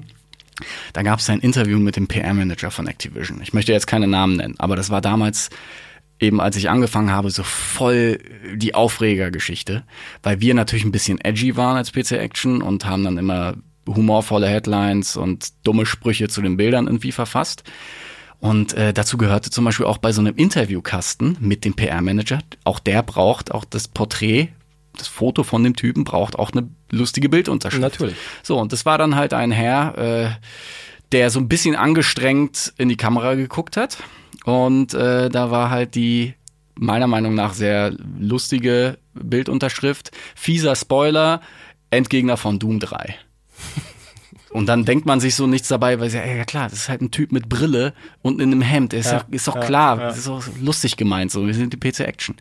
Da gab's ein Interview mit dem PR-Manager von Activision. Ich möchte jetzt keine Namen nennen, aber das war damals eben als ich angefangen habe, so voll die Aufregergeschichte, weil wir natürlich ein bisschen edgy waren als PC Action und haben dann immer humorvolle Headlines und dumme Sprüche zu den Bildern irgendwie verfasst. Und äh, dazu gehörte zum Beispiel auch bei so einem Interviewkasten mit dem PR-Manager, auch der braucht auch das Porträt, das Foto von dem Typen braucht auch eine lustige Bildunterschrift. Natürlich. So, und das war dann halt ein Herr, äh, der so ein bisschen angestrengt in die Kamera geguckt hat. Und äh, da war halt die meiner Meinung nach sehr lustige Bildunterschrift. Fieser Spoiler, Endgegner von Doom 3. Und dann denkt man sich so nichts dabei, weil sie, ja klar, das ist halt ein Typ mit Brille und in einem Hemd. Ist, Ja, doch, ist doch ja, klar, ja. das ist auch lustig gemeint, so. Wir sind die PC Action.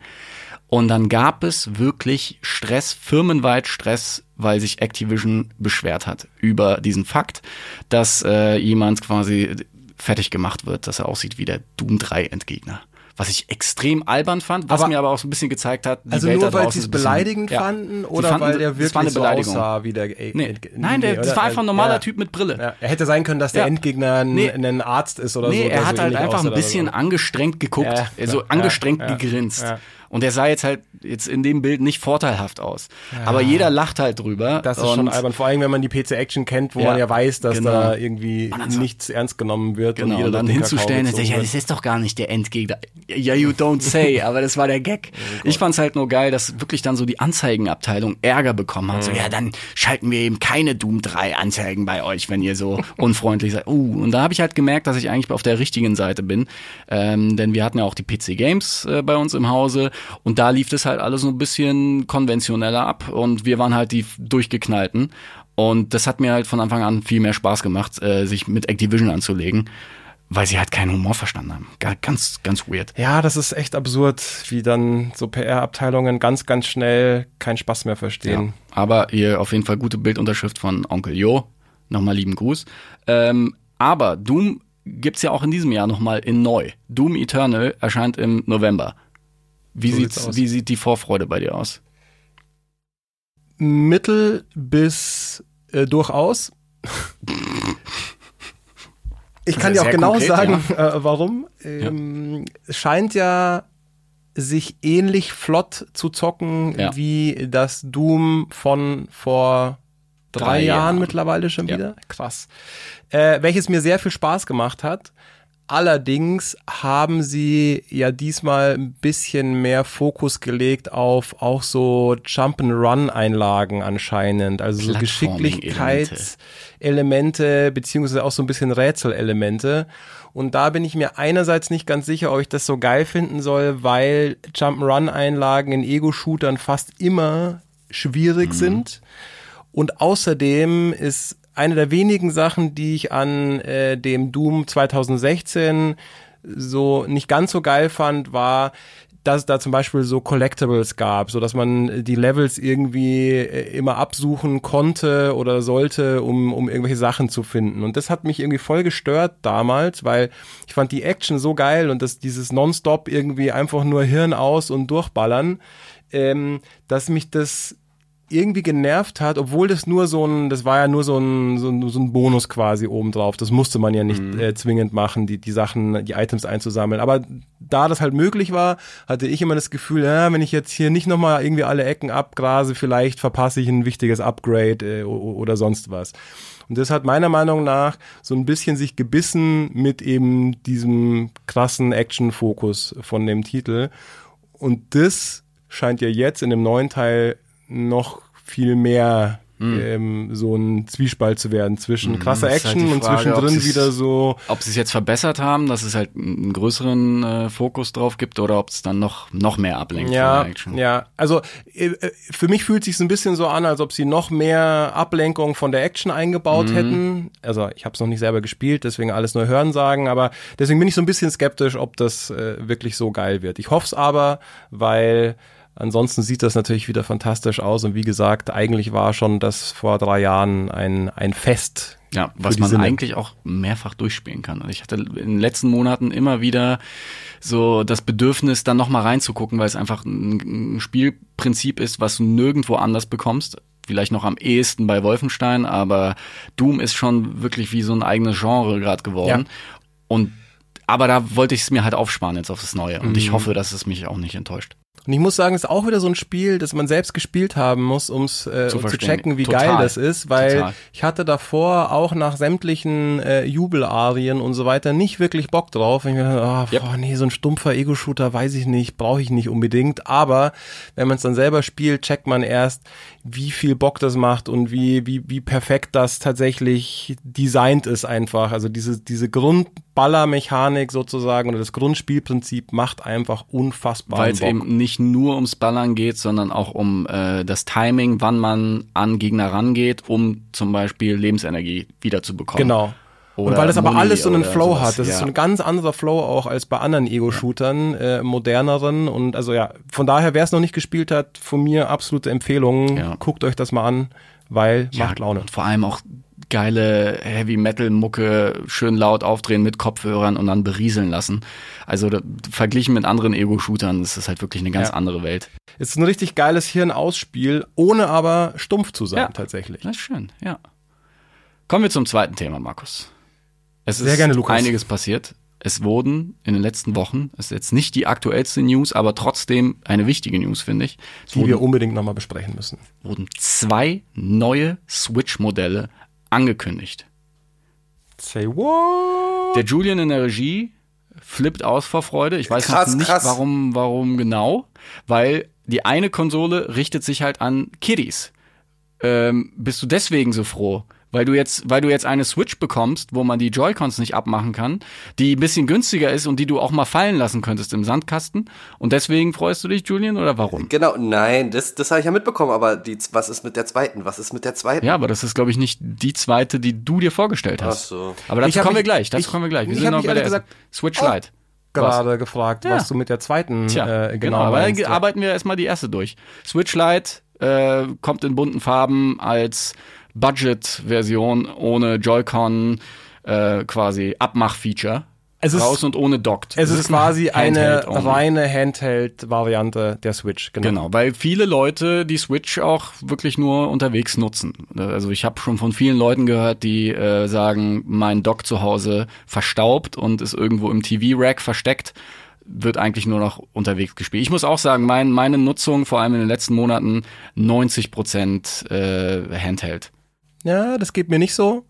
Und dann gab es wirklich Stress, firmenweit Stress, weil sich Activision beschwert hat über diesen Fakt, dass äh, jemand quasi fertig gemacht wird, dass er aussieht wie der Doom 3 Endgegner. Was ich extrem albern fand, was Aber- mir aber auch so ein bisschen gezeigt hat, die Also Welt nur weil sie es bisschen- beleidigend Ja. fanden Sie oder fanden, weil der wirklich so aussah wie der äh, Nee. Nein, der, nee, das war einfach ein normaler Ja. Typ mit Brille. Ja, er hätte sein können, dass der Ja. Endgegner ein, Nee. ein Arzt ist oder so. Nee, er so hat halt ähnlich einfach ein bisschen so. angestrengt geguckt, Ja, so ja, angestrengt ja, gegrinst. Ja. Und er sah jetzt halt jetzt in dem Bild nicht vorteilhaft aus. Aber jeder lacht halt drüber. Das ist und schon albern, vor allem wenn man die PC Action kennt, wo Ja, man ja weiß, dass genau. da irgendwie Und nichts ernst genommen wird Genau, jeder und dann hinzustellen und sagen, ja, das ist doch gar nicht der Endgegner. Ja, you don't say, aber das war der Gag. ich fand's halt nur geil, dass wirklich dann so die Anzeigenabteilung Ärger bekommen hat. So, ja, dann schalten wir eben keine Doom 3 Anzeigen bei euch, wenn ihr so unfreundlich seid. Uh, und da habe ich halt gemerkt, dass ich eigentlich auf der richtigen Seite bin. Ähm, denn wir hatten ja auch die PC Games äh, bei uns im Hause und da lief das halt alles so ein bisschen konventioneller ab und wir waren halt die durchgeknallten. Und das hat mir halt von Anfang an viel mehr Spaß gemacht, äh, sich mit Activision anzulegen, weil sie halt keinen Humor verstanden haben. Ga- Ganz, ganz weird. Ja, das ist echt absurd, wie dann so PR-Abteilungen ganz, ganz schnell keinen Spaß mehr verstehen. Ja. Aber hier auf jeden Fall gute Bildunterschrift von Onkel Jo. Nochmal lieben Gruß. Ähm, aber Doom gibt's ja auch in diesem Jahr nochmal in neu. Doom Eternal erscheint im November. Wie, So sieht's, wie sieht die Vorfreude bei dir aus? Mittel bis äh, durchaus. Ich kann dir auch genau konkret, sagen, äh, warum. Ähm, Es scheint ja sich ähnlich flott zu zocken Ja. wie das Doom von vor drei, Drei Jahren, Jahren. mittlerweile schon Ja. wieder. Krass. Äh, welches mir sehr viel Spaß gemacht hat. Allerdings haben sie ja diesmal ein bisschen mehr Fokus gelegt auf auch so Jump-and-Run-Einlagen anscheinend. Also so. Geschicklichkeitselemente, beziehungsweise auch so ein bisschen Rätselelemente. Und da bin ich mir einerseits nicht ganz sicher, ob ich das so geil finden soll, weil Jump-and-Run-Einlagen in Ego-Shootern fast immer schwierig sind. Und außerdem ist eine der wenigen Sachen, die ich an äh, dem Doom 2016 so nicht ganz so geil fand, war, dass es da zum Beispiel so Collectibles gab, so dass man die Levels irgendwie äh, immer absuchen konnte oder sollte, um, um irgendwelche Sachen zu finden. Und das hat mich irgendwie voll gestört damals, weil ich fand die Action so geil und das, dieses Nonstop irgendwie einfach nur Hirn aus und durchballern, ähm, dass mich das irgendwie genervt hat, obwohl das nur so ein, das war ja nur so ein, so ein, so ein Bonus quasi obendrauf. Das musste man ja nicht äh, zwingend machen, die, die Sachen, die Items einzusammeln. Aber da das halt möglich war, hatte ich immer das Gefühl, ja, wenn ich jetzt hier nicht nochmal irgendwie alle Ecken abgrase, vielleicht verpasse ich ein wichtiges Upgrade äh, oder sonst was. Und das hat meiner Meinung nach so ein bisschen sich gebissen mit eben diesem krassen Action-Fokus von dem Titel. Und das scheint ja jetzt in dem neuen Teil noch viel mehr ähm, so ein Zwiespalt zu werden zwischen krasser Hm. ist halt Action und Frage, ob zwischendrin wieder so Ob sie es jetzt verbessert haben, dass es halt einen größeren äh, Fokus drauf gibt oder ob es dann noch, noch mehr ablenkt ja, von der Action. ja, also äh, äh, für mich fühlt sich ein bisschen so an, als ob sie noch mehr Ablenkung von der Action eingebaut hätten. Also ich habe es noch nicht selber gespielt, deswegen alles nur hören sagen, aber deswegen bin ich so ein bisschen skeptisch, ob das äh, wirklich so geil wird. Ich hoffe es aber, weil ansonsten sieht das natürlich wieder fantastisch aus und wie gesagt, eigentlich war schon das vor drei Jahren ein ein Fest. Ja, was man Sinne. eigentlich auch mehrfach durchspielen kann. Also ich hatte in den letzten Monaten immer wieder so das Bedürfnis, dann nochmal reinzugucken, weil es einfach ein, Spielprinzip ist, was du nirgendwo anders bekommst. Vielleicht noch am ehesten bei Wolfenstein, aber Doom ist schon wirklich wie so ein eigenes Genre gerade geworden. Und Aber da wollte ich es mir halt aufsparen jetzt auf das Neue. Und Mhm. ich hoffe, dass es mich auch nicht enttäuscht. Und ich muss sagen, es ist auch wieder so ein Spiel, das man selbst gespielt haben muss, um's, äh, Zu um zu checken, wie Total. geil das ist, weil Total. ich hatte davor auch nach sämtlichen äh, Jubelarien und so weiter nicht wirklich Bock drauf. Und ich mir dachte, ah, Yep. boah, nee, so ein stumpfer Ego-Shooter weiß ich nicht, brauche ich nicht unbedingt. Aber wenn man es dann selber spielt, checkt man erst, wie viel Bock das macht und wie, wie, wie perfekt das tatsächlich designt ist einfach. Also diese, diese Grundballermechanik sozusagen oder das Grundspielprinzip macht einfach unfassbar Weil es eben nicht nur ums Ballern geht, sondern auch um äh, das Timing, wann man an Gegner rangeht, um zum Beispiel Lebensenergie wiederzubekommen. Genau. Oder und weil das aber Muni alles so einen Flow sowas, hat. Das ist ja. so ein ganz anderer Flow auch als bei anderen Ego-Shootern, äh, moderneren. Und also ja, von daher, wer es noch nicht gespielt hat, von mir absolute Empfehlung. Ja. Guckt euch das mal an, weil macht Laune. Und vor allem auch geile Heavy Metal Mucke schön laut aufdrehen mit Kopfhörern und dann berieseln lassen. Also da, verglichen mit anderen Ego-Shootern ist das halt wirklich eine ganz Ja. andere Welt. Es ist ein richtig geiles Hirnausspiel, ohne aber stumpf zu sein Ja. tatsächlich. Das ist schön, ja. Kommen wir zum zweiten Thema, Markus. Es Sehr ist gerne, Lukas. einiges passiert. Es wurden in den letzten Wochen, es ist jetzt nicht die aktuellste News, aber trotzdem eine wichtige News, finde ich. Die wir wurden, unbedingt nochmal besprechen müssen. wurden zwei neue Switch-Modelle angekündigt. Say what? Der Julian in der Regie flippt aus vor Freude. Ich weiß Krass, nicht, krass. warum, warum genau, weil die eine Konsole richtet sich halt an Kiddies. Ähm, bist du deswegen so froh? Weil du jetzt, weil du jetzt eine Switch bekommst, wo man die Joy-Cons nicht abmachen kann, die ein bisschen günstiger ist und die du auch mal fallen lassen könntest im Sandkasten. Und deswegen freust du dich, Julian, oder warum? Genau, nein, das, das habe ich ja mitbekommen, aber die, was ist mit der zweiten? Was ist mit der zweiten? Ja, aber das ist, glaube ich, nicht die zweite, die du dir vorgestellt hast. Ach so. Aber dazu kommen wir mich- gleich. Dazu ich- kommen wir gleich. Wir sind noch bei der gesagt- Switch Oh. Lite. Gerade gefragt, Ja. was du mit der zweiten Tja, äh, genau, genau aber dann arbeiten wir erstmal die erste durch. Switch Lite äh, kommt in bunten Farben als Budget-Version ohne Joy-Con äh, quasi Abmach-Feature. Es ist- Raus und ohne dockt. Es Das ist quasi ein eine Handheld-only. reine Handheld-Variante der Switch. Genau. Genau, weil viele Leute die Switch auch wirklich nur unterwegs nutzen. Also ich habe schon von vielen Leuten gehört, die äh, sagen, mein Dock zu Hause verstaubt und ist irgendwo im TV-Rack versteckt, wird eigentlich nur noch unterwegs gespielt. Ich muss auch sagen, mein, meine Nutzung, vor allem in den letzten Monaten, 90 Prozent äh, Handheld. Ja, das geht mir nicht so.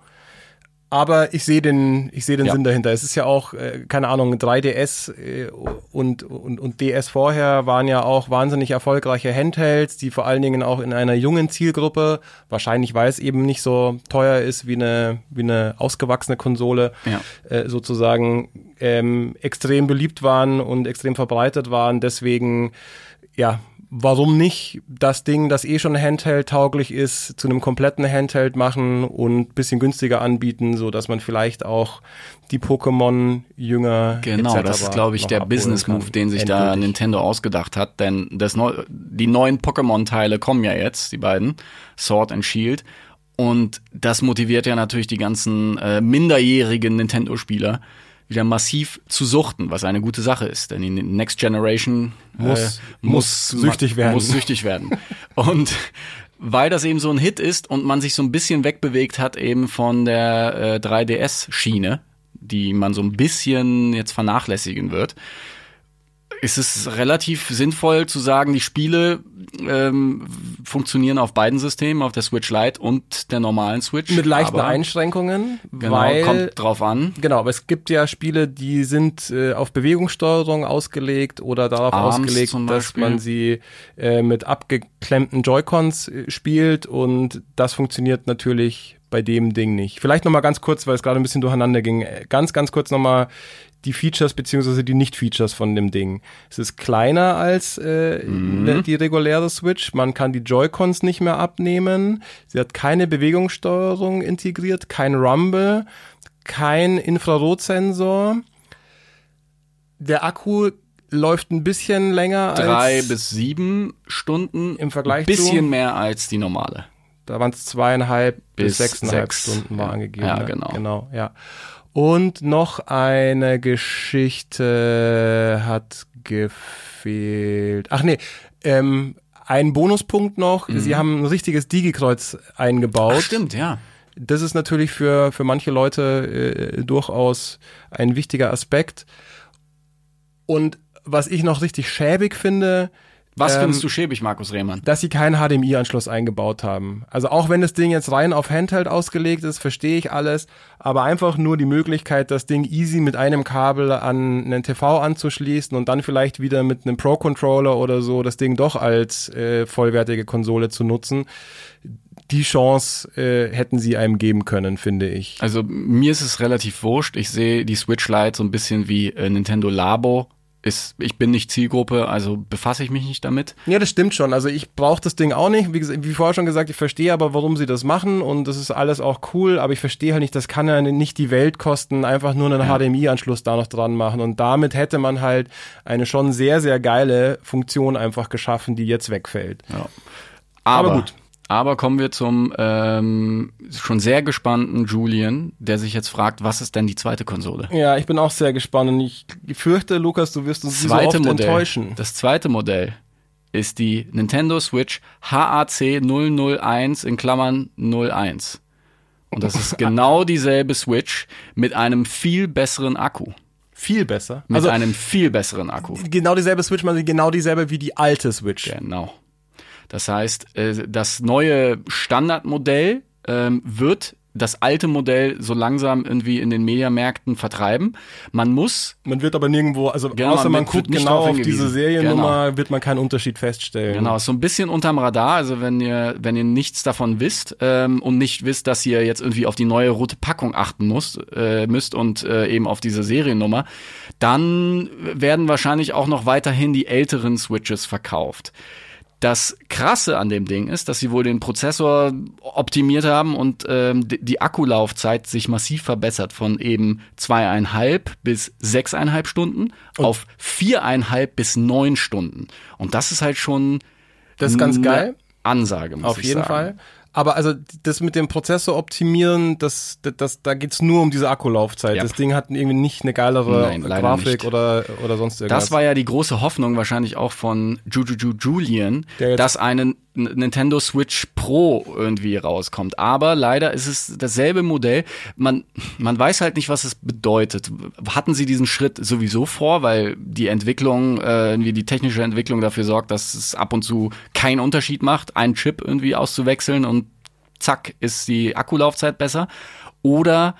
Aber ich sehe den, ich sehe den Ja. Sinn dahinter. Es ist ja auch, äh, keine Ahnung, 3DS äh, und, und, und DS vorher waren ja auch wahnsinnig erfolgreiche Handhelds, die vor allen Dingen auch in einer jungen Zielgruppe, wahrscheinlich weil es eben nicht so teuer ist wie eine, wie eine ausgewachsene Konsole, Ja. äh, sozusagen ähm, extrem beliebt waren und extrem verbreitet waren. Deswegen, ja, warum nicht das Ding, das eh schon Handheld-tauglich ist, zu einem kompletten Handheld machen und bisschen günstiger anbieten, so dass man vielleicht auch die Pokémon-Jünger Genau, das ist, glaube ich, der Business-Move, den sich da Endgültig. Nintendo ausgedacht hat. Denn das neu, die neuen Pokémon-Teile kommen ja jetzt, die beiden, Sword and Shield. Und das motiviert ja natürlich die ganzen äh, minderjährigen Nintendo-Spieler wieder massiv zu suchten, was eine gute Sache ist. Denn die Next Generation Muss- äh, muss süchtig werden. Muss süchtig werden. Und weil das eben so ein Hit ist und man sich so ein bisschen wegbewegt hat eben von der äh, 3DS-Schiene, die man so ein bisschen jetzt vernachlässigen wird, ist es relativ sinnvoll zu sagen, die Spiele ähm, funktionieren auf beiden Systemen, auf der Switch Lite und der normalen Switch. Mit leichten aber, Einschränkungen, Genau, weil kommt drauf an. Genau, aber es gibt ja Spiele, die sind äh, auf Bewegungssteuerung ausgelegt oder darauf Arms ausgelegt, dass man sie äh, mit abgeklemmten Joy-Cons äh, spielt und das funktioniert natürlich bei dem Ding nicht. Vielleicht nochmal ganz kurz, weil es gerade ein bisschen durcheinander ging, äh, ganz, ganz kurz nochmal die Features beziehungsweise die Nicht-Features von dem Ding. Es ist kleiner als äh, Mhm. die reguläre Switch. Man kann die Joy-Cons nicht mehr abnehmen. Sie hat keine Bewegungssteuerung integriert, kein Rumble, kein Infrarotsensor. Der Akku läuft ein bisschen länger Drei als bis sieben Stunden. Im Vergleich Ein bisschen zu- mehr als die normale. da waren es zweieinhalb bis, Bis sechseinhalb sechs. Stunden war Ja. angegeben. Ja, ne? genau. Genau, ja. Und noch eine Geschichte hat gefehlt. Ach nee, ähm, ein Bonuspunkt noch. Sie haben ein richtiges Digi-Kreuz eingebaut. Mhm. Ach, stimmt, ja. Das ist natürlich für, für manche Leute äh, durchaus ein wichtiger Aspekt. Und was ich noch richtig schäbig finde, Was Ähm, findest du schäbig, Markus Rehmann? dass sie keinen HDMI-Anschluss eingebaut haben. Also auch wenn das Ding jetzt rein auf Handheld ausgelegt ist, verstehe ich alles, aber einfach nur die Möglichkeit, das Ding easy mit einem Kabel an einen TV anzuschließen und dann vielleicht wieder mit einem Pro-Controller oder so das Ding doch als äh, vollwertige Konsole zu nutzen. Die Chance äh, hätten sie einem geben können, finde ich. Also mir ist es relativ wurscht. Ich sehe die Switch Lite so ein bisschen wie äh, Nintendo Labo. Ist, ich bin nicht Zielgruppe, also befasse ich mich nicht damit. Ja, das stimmt schon. Also ich brauche das Ding auch nicht. Wie, wie vorher schon gesagt, ich verstehe aber, warum sie das machen und das ist alles auch cool, aber ich verstehe halt nicht, das kann ja nicht die Welt kosten, einfach nur einen HDMI-Anschluss da noch dran machen und damit hätte man halt eine schon sehr, sehr geile Funktion einfach geschaffen, die jetzt wegfällt. Aber, Aber gut. Aber kommen wir zum ähm, schon sehr gespannten Julian, der sich jetzt fragt, was ist denn die zweite Konsole? Ja, ich bin auch sehr gespannt und ich fürchte, Lukas, du wirst uns wie so Zweite oft Modell. enttäuschen. Das zweite Modell ist die Nintendo Switch HAC 001 in Klammern 01. Und das ist genau dieselbe Switch mit einem viel besseren Akku. Viel besser. Mit Also einem viel besseren Akku. genau dieselbe Switch, man genau dieselbe wie die alte Switch. Genau. Das heißt, äh, das neue Standardmodell ähm, wird das alte Modell so langsam irgendwie in den Mediamärkten vertreiben. Man muss Man wird aber nirgendwo, also Genau, außer man man guckt genau auf diese Seriennummer, wird man keinen Unterschied feststellen. Genau, so ein bisschen unterm Radar. Also wenn ihr, wenn ihr nichts davon wisst ähm, und nicht wisst, dass ihr jetzt irgendwie auf die neue rote Packung achten müsst, äh, müsst und äh, eben auf diese Seriennummer, dann werden wahrscheinlich auch noch weiterhin die älteren Switches verkauft. Das Krasse an dem Ding ist, dass sie wohl den Prozessor optimiert haben und ähm, die- Akkulaufzeit sich massiv verbessert von eben zweieinhalb bis sechseinhalb Stunden auf viereinhalb bis neun Stunden. Und das ist halt schon Das ist ganz eine geil. Ansage, muss Auf ich jeden sagen. Fall. Aber also das mit dem Prozessor optimieren, das, das, das da geht's nur um diese Akkulaufzeit. Ja. Das Ding hat irgendwie nicht eine geilere Nein, Grafik nicht. oder oder sonst irgendwas. Das war ja die große Hoffnung wahrscheinlich auch von Jujuju Julian, dass eine N- Nintendo Switch Pro irgendwie rauskommt. Aber leider ist es dasselbe Modell. Man, man weiß halt nicht, was es bedeutet. Hatten sie diesen Schritt sowieso vor, weil die Entwicklung, äh, irgendwie die technische Entwicklung dafür sorgt, dass es ab und zu keinen Unterschied macht, einen Chip irgendwie auszuwechseln und zack, ist die Akkulaufzeit besser? Oder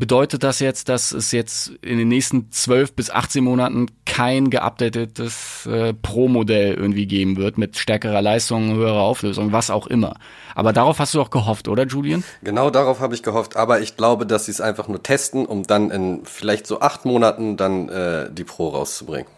bedeutet das jetzt, dass es jetzt in den nächsten 12 bis 18 Monaten kein geupdatetes äh, Pro-Modell irgendwie geben wird mit stärkerer Leistung, höherer Auflösung, was auch immer? Aber darauf hast du doch gehofft, oder Julian? Genau darauf habe ich gehofft, aber ich glaube, dass sie es einfach nur testen, um dann in vielleicht so acht Monaten dann äh, die Pro rauszubringen.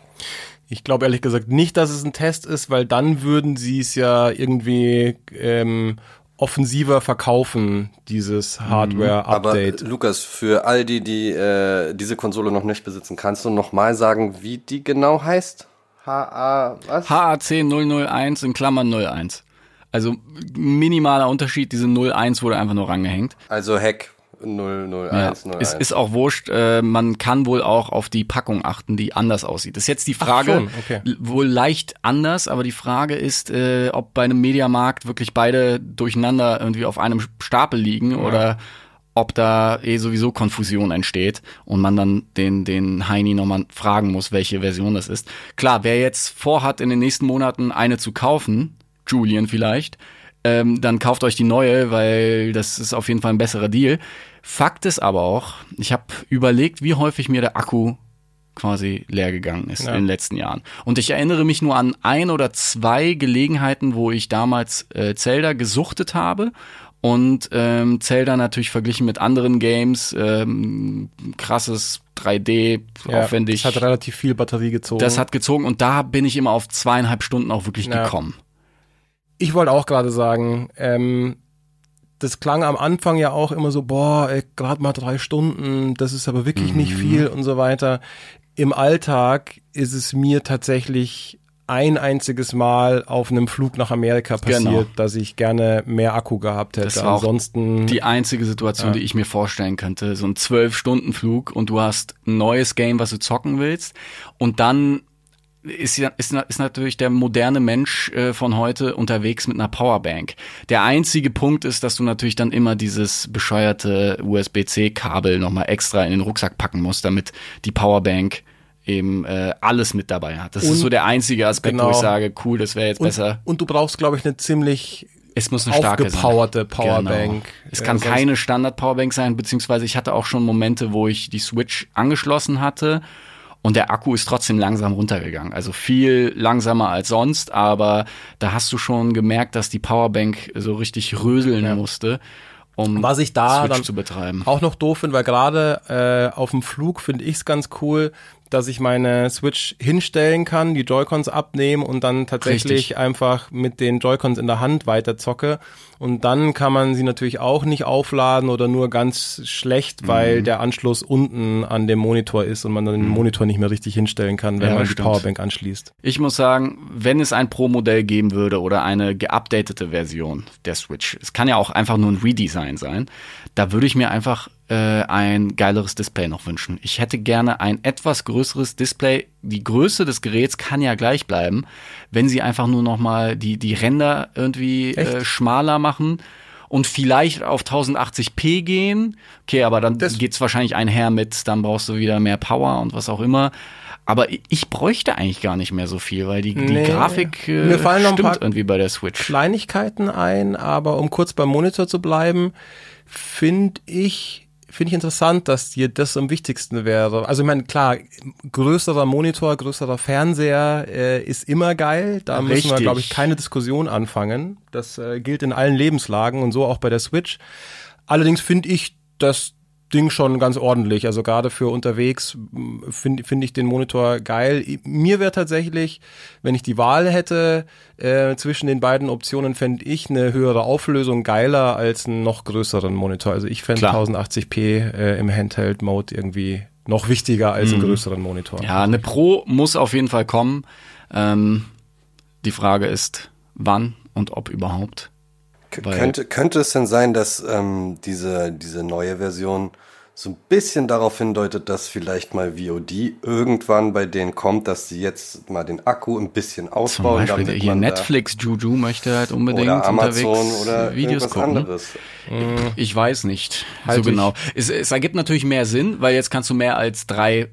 Ich glaube ehrlich gesagt nicht, dass es ein Test ist, weil dann würden sie es ja irgendwie ähm, offensiver verkaufen, dieses Mhm. Aber Hardware-Update. Lukas, für all die, die äh, diese Konsole noch nicht besitzen, kannst du noch mal sagen, wie die genau heißt? HA, was? HAC 001 in Klammern 01. Also minimaler Unterschied, diese 01 wurde einfach nur rangehängt. also Hack 001, Ja, 01. es ist auch wurscht, äh, man kann wohl auch auf die Packung achten, die anders aussieht. Das ist jetzt die Frage, okay. wohl leicht anders, aber die Frage ist, äh, ob bei einem Mediamarkt wirklich beide durcheinander irgendwie auf einem Stapel liegen oder ob da eh sowieso Konfusion entsteht und man dann den, den Heini nochmal fragen muss, welche Version das ist. Klar, wer jetzt vorhat, in den nächsten Monaten eine zu kaufen, Julian vielleicht, ähm, dann kauft euch die neue, weil das ist auf jeden Fall ein besserer Deal. Fakt ist aber auch, ich habe überlegt, wie häufig mir der Akku quasi leer gegangen ist Ja. in den letzten Jahren. Und ich erinnere mich nur an ein oder zwei Gelegenheiten, wo ich damals äh, Zelda gesuchtet habe und ähm, Zelda natürlich verglichen mit anderen Games, ähm, krasses 3D, Ja, aufwendig. Das hat relativ viel Batterie gezogen. das hat gezogen und da bin ich immer auf zweieinhalb Stunden auch wirklich Ja. gekommen. Ich wollte auch gerade sagen, ähm, das klang am Anfang ja auch immer so, boah, gerade mal drei Stunden, das ist aber wirklich nicht viel und so weiter. Im Alltag ist es mir tatsächlich ein einziges Mal auf einem Flug nach Amerika passiert, Genau. dass ich gerne mehr Akku gehabt hätte. Das war Ansonsten Die einzige Situation, die ich mir vorstellen könnte, so ein zwölf Stunden Flug und du hast ein neues Game, was du zocken willst und dann ist, ist, ist natürlich der moderne Mensch äh, von heute unterwegs mit einer Powerbank. Der einzige Punkt ist, dass du natürlich dann immer dieses bescheuerte USB-C-Kabel nochmal extra in den Rucksack packen musst, damit die Powerbank eben äh, alles mit dabei hat. Das Und- ist so der einzige Aspekt, wo genau. ich sage, cool, das wäre jetzt Und, besser. und du brauchst, glaube ich, eine ziemlich Es muss eine starke aufgepowerte sein. Powerbank. Genau. Es kann Äh, keine Standard-Powerbank sein, beziehungsweise ich hatte auch schon Momente, wo ich die Switch angeschlossen hatte und der Akku ist trotzdem langsam runtergegangen. Also viel langsamer als sonst, aber da hast du schon gemerkt, dass die Powerbank so richtig röseln musste, um Was ich da Switch dann zu betreiben. Auch noch doof finde, weil gerade äh, auf dem Flug finde ich es ganz cool, dass ich meine Switch hinstellen kann, die Joy-Cons abnehmen und dann tatsächlich Richtig. einfach mit den Joy-Cons in der Hand weiter zocke. Und dann kann man sie natürlich auch nicht aufladen oder nur ganz schlecht, weil Mhm. der Anschluss unten an dem Monitor ist und man dann den Monitor nicht mehr richtig hinstellen kann, wenn Ja, man die stimmt. Powerbank anschließt. Ich muss sagen, wenn es ein Pro-Modell geben würde oder eine geupdatete Version der Switch, es kann ja auch einfach nur ein Redesign sein, da würde ich mir einfach äh, ein geileres Display noch wünschen. Ich hätte gerne ein etwas größeres Display. Die Größe des Geräts kann ja gleich bleiben, wenn sie einfach nur noch mal die, die Ränder irgendwie äh, schmaler machen und vielleicht auf 1080p gehen. Okay, aber dann Das- geht's wahrscheinlich einher mit, dann brauchst du wieder mehr Power und was auch immer. Aber ich- bräuchte eigentlich gar nicht mehr so viel, weil die, die Nee. Grafik äh, Mir fallen noch ein stimmt paar irgendwie bei der Switch. Kleinigkeiten ein, aber um kurz beim Monitor zu bleiben, finde ich finde ich interessant, dass dir das am wichtigsten wäre. Also ich meine, klar, größerer Monitor, größerer Fernseher äh, ist immer geil. Da müssen wir, Richtig. glaube ich, keine Diskussion anfangen. Das äh, gilt in allen Lebenslagen und so auch bei der Switch. Allerdings finde ich das Ding schon ganz ordentlich. Also gerade für unterwegs finde find ich den Monitor geil. Mir wäre tatsächlich, wenn ich die Wahl hätte äh, zwischen den beiden Optionen, fände ich eine höhere Auflösung geiler als einen noch größeren Monitor. Also ich fände Klar. 1080p äh, im Handheld-Mode irgendwie noch wichtiger als einen größeren Monitor. Ja, eine Pro muss auf jeden Fall kommen. Ähm, die Frage ist, wann und ob überhaupt. Könnte, könnte es denn sein, dass ähm, diese, diese neue Version so ein bisschen darauf hindeutet, dass vielleicht mal VOD irgendwann bei denen kommt, dass sie jetzt mal den Akku ein bisschen Zum ausbauen, Beispiel damit hier Netflix Juju möchte halt unbedingt oder Amazon unterwegs oder Videos gucken. anderes. Ich weiß nicht Halt so genau. Es, es ergibt natürlich mehr Sinn, weil jetzt kannst du mehr als drei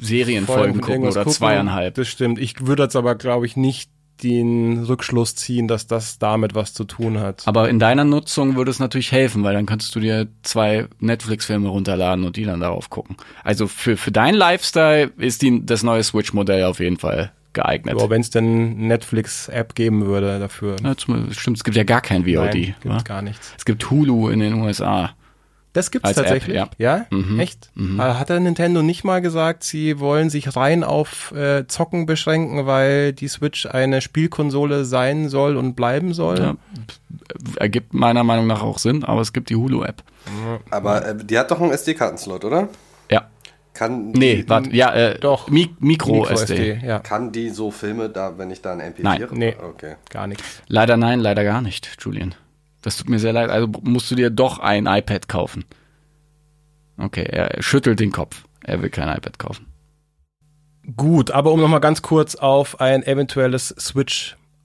Serienfolgen gucken oder gucken. zweieinhalb. Das stimmt. Ich würde jetzt aber, glaube ich, nicht den Rückschluss ziehen, dass das damit was zu tun hat. Aber in deiner Nutzung würde es natürlich helfen, weil dann könntest du dir zwei Netflix-Filme runterladen und die dann darauf gucken. Also für, für deinen Lifestyle ist die, das neue Switch-Modell auf jeden Fall geeignet. Aber wenn es denn Netflix-App geben würde dafür. Ja, stimmt, es gibt ja gar kein VOD. Nein, wa? gibt's gar nichts. Es gibt Hulu in den USA. Das gibt's Als App, tatsächlich. ja. ja? Mhm. Echt? Äh, Hat der Nintendo nicht mal gesagt, sie wollen sich rein auf äh, Zocken beschränken, weil die Switch eine Spielkonsole sein soll und bleiben soll? Ja. Ergibt meiner Meinung nach auch Sinn, aber es gibt die Hulu-App. Aber äh, die hat doch einen SD-Kartenslot, oder? Ja. Kann Nee, die, warte, ja, äh, Doch. Mi Micro, SD. ja. Kann die so Filme da, wenn ich da ein MP4 Nein, nee. Okay. Gar nichts. Leider nein, leider gar nicht, Julian. Das tut mir sehr leid. Also musst du dir doch ein iPad kaufen. Okay, er schüttelt den Kopf. Er will kein iPad kaufen. Gut, aber um nochmal ganz kurz auf ein eventuelles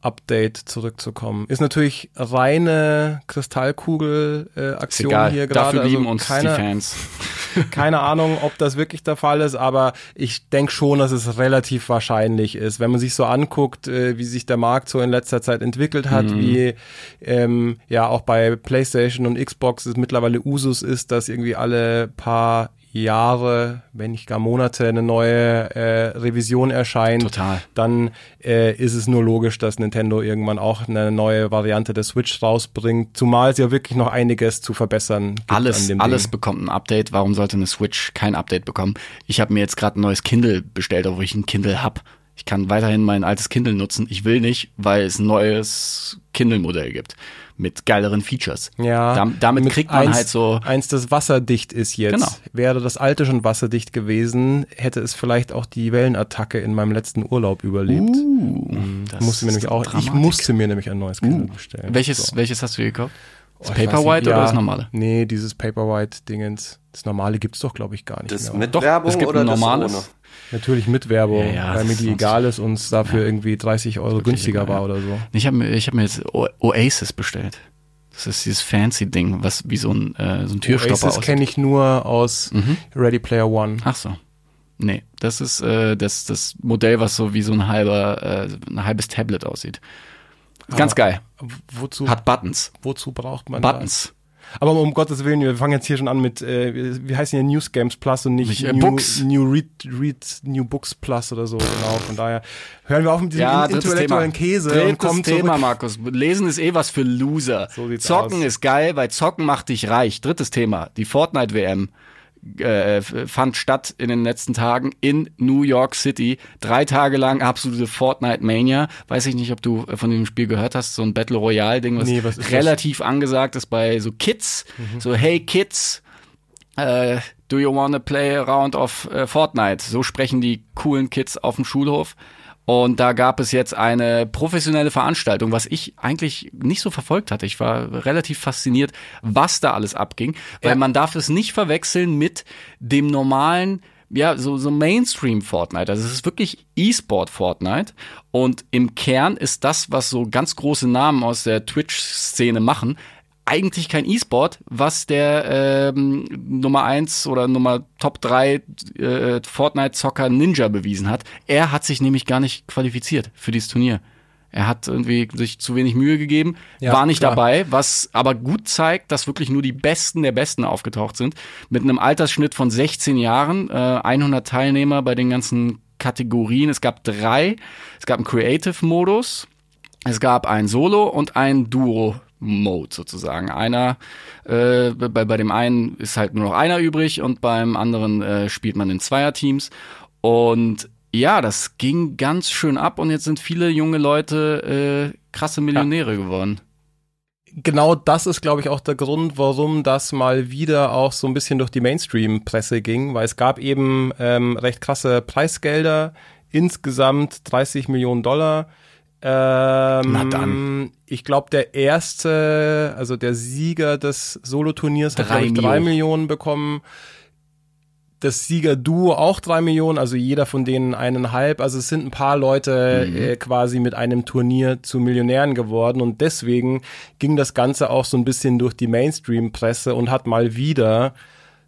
Switch-Update zurückzukommen. Ist natürlich reine Kristallkugel-Aktion Ist egal. hier gerade. Dafür lieben also uns keine, die Fans. Keine Ahnung, ob das wirklich der Fall ist, aber ich denke schon, dass es relativ wahrscheinlich ist. Wenn man sich so anguckt, äh, wie sich der Markt so in letzter Zeit entwickelt hat, Mhm. wie ähm, ja auch bei PlayStation und Xbox es mittlerweile Usus ist, dass irgendwie alle paar Jahre, wenn nicht gar Monate, eine neue äh, Revision erscheint, Total. dann äh, ist es nur logisch, dass Nintendo irgendwann auch eine neue Variante der Switch rausbringt, zumal es ja wirklich noch einiges zu verbessern gibt Alles, alles Ding. bekommt ein Update. Warum sollte eine Switch kein Update bekommen? Ich habe mir jetzt gerade ein neues Kindle bestellt, obwohl ich ein Kindle hab. Ich kann weiterhin mein altes Kindle nutzen. Ich will nicht, weil es ein neues Kindle-Modell gibt mit geileren Features. Ja, Dam damit mit kriegt man eins, halt so Eins, das wasserdicht ist jetzt. Genau. Wäre das alte schon wasserdicht gewesen, hätte es vielleicht auch die Wellenattacke in meinem letzten Urlaub überlebt. Uh, das musste mir ist nämlich auch, ich Dramatik. musste mir nämlich ein neues Kindle bestellen. Welches, So. welches hast du gekauft? Oh, ich Paperwhite weiß nicht, oder das normale? Nee, dieses Paperwhite-Dingens. Das normale gibt's doch, glaube ich, gar nicht Das mehr. mit Doch, Werbung es gibt oder ein das normales. ohne? Natürlich mit Werbung, Ja, ja, weil mir die egal ist und es dafür irgendwie 30 Euro günstiger egal, war ja. oder so. Ich habe mir, ich hab mir jetzt O- Oasis bestellt. Das ist dieses fancy Ding, was wie so ein, äh, so ein Türstopper Oasis kenne ich nur aus Mhm. Ready Player One. Ach so. Nee, das ist äh, das, das Modell, was so wie so ein halber, äh, ein halbes Tablet aussieht. Ganz Aber geil. Wozu, Hat Buttons. wozu braucht man Buttons. Aber um Gottes Willen, wir fangen jetzt hier schon an mit, äh, wie heißen hier News Games Plus und nicht Nicht, äh, New, Books. New, Read, Read New Books Plus oder so. Genau, von daher hören wir auf mit diesem Ja, in- intellektuellen Käse und Drittes kommen Thema, zurück. Markus. Lesen ist eh was für Loser. So Zocken aus. ist geil, weil Zocken macht dich reich. Drittes Thema. Die Fortnite-WM äh, fand statt in den letzten Tagen in New York City. Drei Tage lang absolute Fortnite-Mania. Weiß ich nicht, ob du von dem Spiel gehört hast. So ein Battle Royale-Ding, was, Nee, was ist das? relativ angesagt ist bei so Kids. Mhm. So, hey Kids, äh, do you wanna play a round of äh, Fortnite? So sprechen die coolen Kids auf dem Schulhof. Und da gab es jetzt eine professionelle Veranstaltung, was ich eigentlich nicht so verfolgt hatte. Ich war relativ fasziniert, was da alles abging, weil Ja. man darf es nicht verwechseln mit dem normalen ja, so, so Mainstream Fortnite. Also es ist wirklich E-Sport Fortnite. Und im Kern ist das, was so ganz große Namen aus der Twitch-Szene machen, eigentlich kein E-Sport, was der ähm, Nummer eins oder Nummer Top 3 äh, Fortnite-Zocker Ninja bewiesen hat. Er hat sich nämlich gar nicht qualifiziert für dieses Turnier. Er hat irgendwie sich zu wenig Mühe gegeben, Ja, war nicht klar. dabei, was aber gut zeigt, dass wirklich nur die Besten der Besten aufgetaucht sind. Mit einem Altersschnitt von 16 Jahren, äh, 100 Teilnehmer bei den ganzen Kategorien. Es gab drei. Es gab einen Creative-Modus, es gab ein Solo und ein Duo-Mode sozusagen. Einer, äh, bei, bei dem einen ist halt nur noch einer übrig und beim anderen äh, spielt man in Zweierteams. Und ja, das ging ganz schön ab und jetzt sind viele junge Leute äh, krasse Millionäre geworden. Genau das ist, glaube ich, auch der Grund, warum das mal wieder auch so ein bisschen durch die Mainstream-Presse ging, weil es gab eben ähm, recht krasse Preisgelder, insgesamt 30 Millionen Dollar. Ähm, Na dann. Ich glaube, der erste, also der Sieger des Solo-Turniers hat, glaube ich, drei Mio. Millionen bekommen. Das Sieger-Duo auch drei Millionen, also jeder von denen eineinhalb. Also es sind ein paar Leute Mhm. äh, quasi mit einem Turnier zu Millionären geworden und deswegen ging das Ganze auch so ein bisschen durch die Mainstream-Presse und hat mal wieder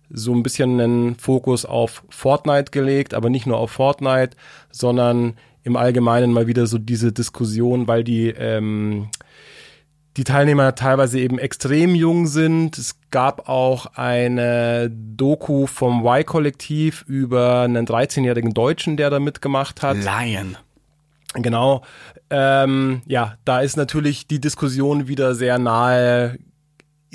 so ein bisschen einen Fokus auf Fortnite gelegt, aber nicht nur auf Fortnite, sondern im Allgemeinen mal wieder so diese Diskussion, weil die ähm, die Teilnehmer teilweise eben extrem jung sind. Es gab auch eine Doku vom Y-Kollektiv über einen 13-jährigen Deutschen, der da mitgemacht hat. Lion. Genau. Ähm, ja, da ist natürlich die Diskussion wieder sehr nahe.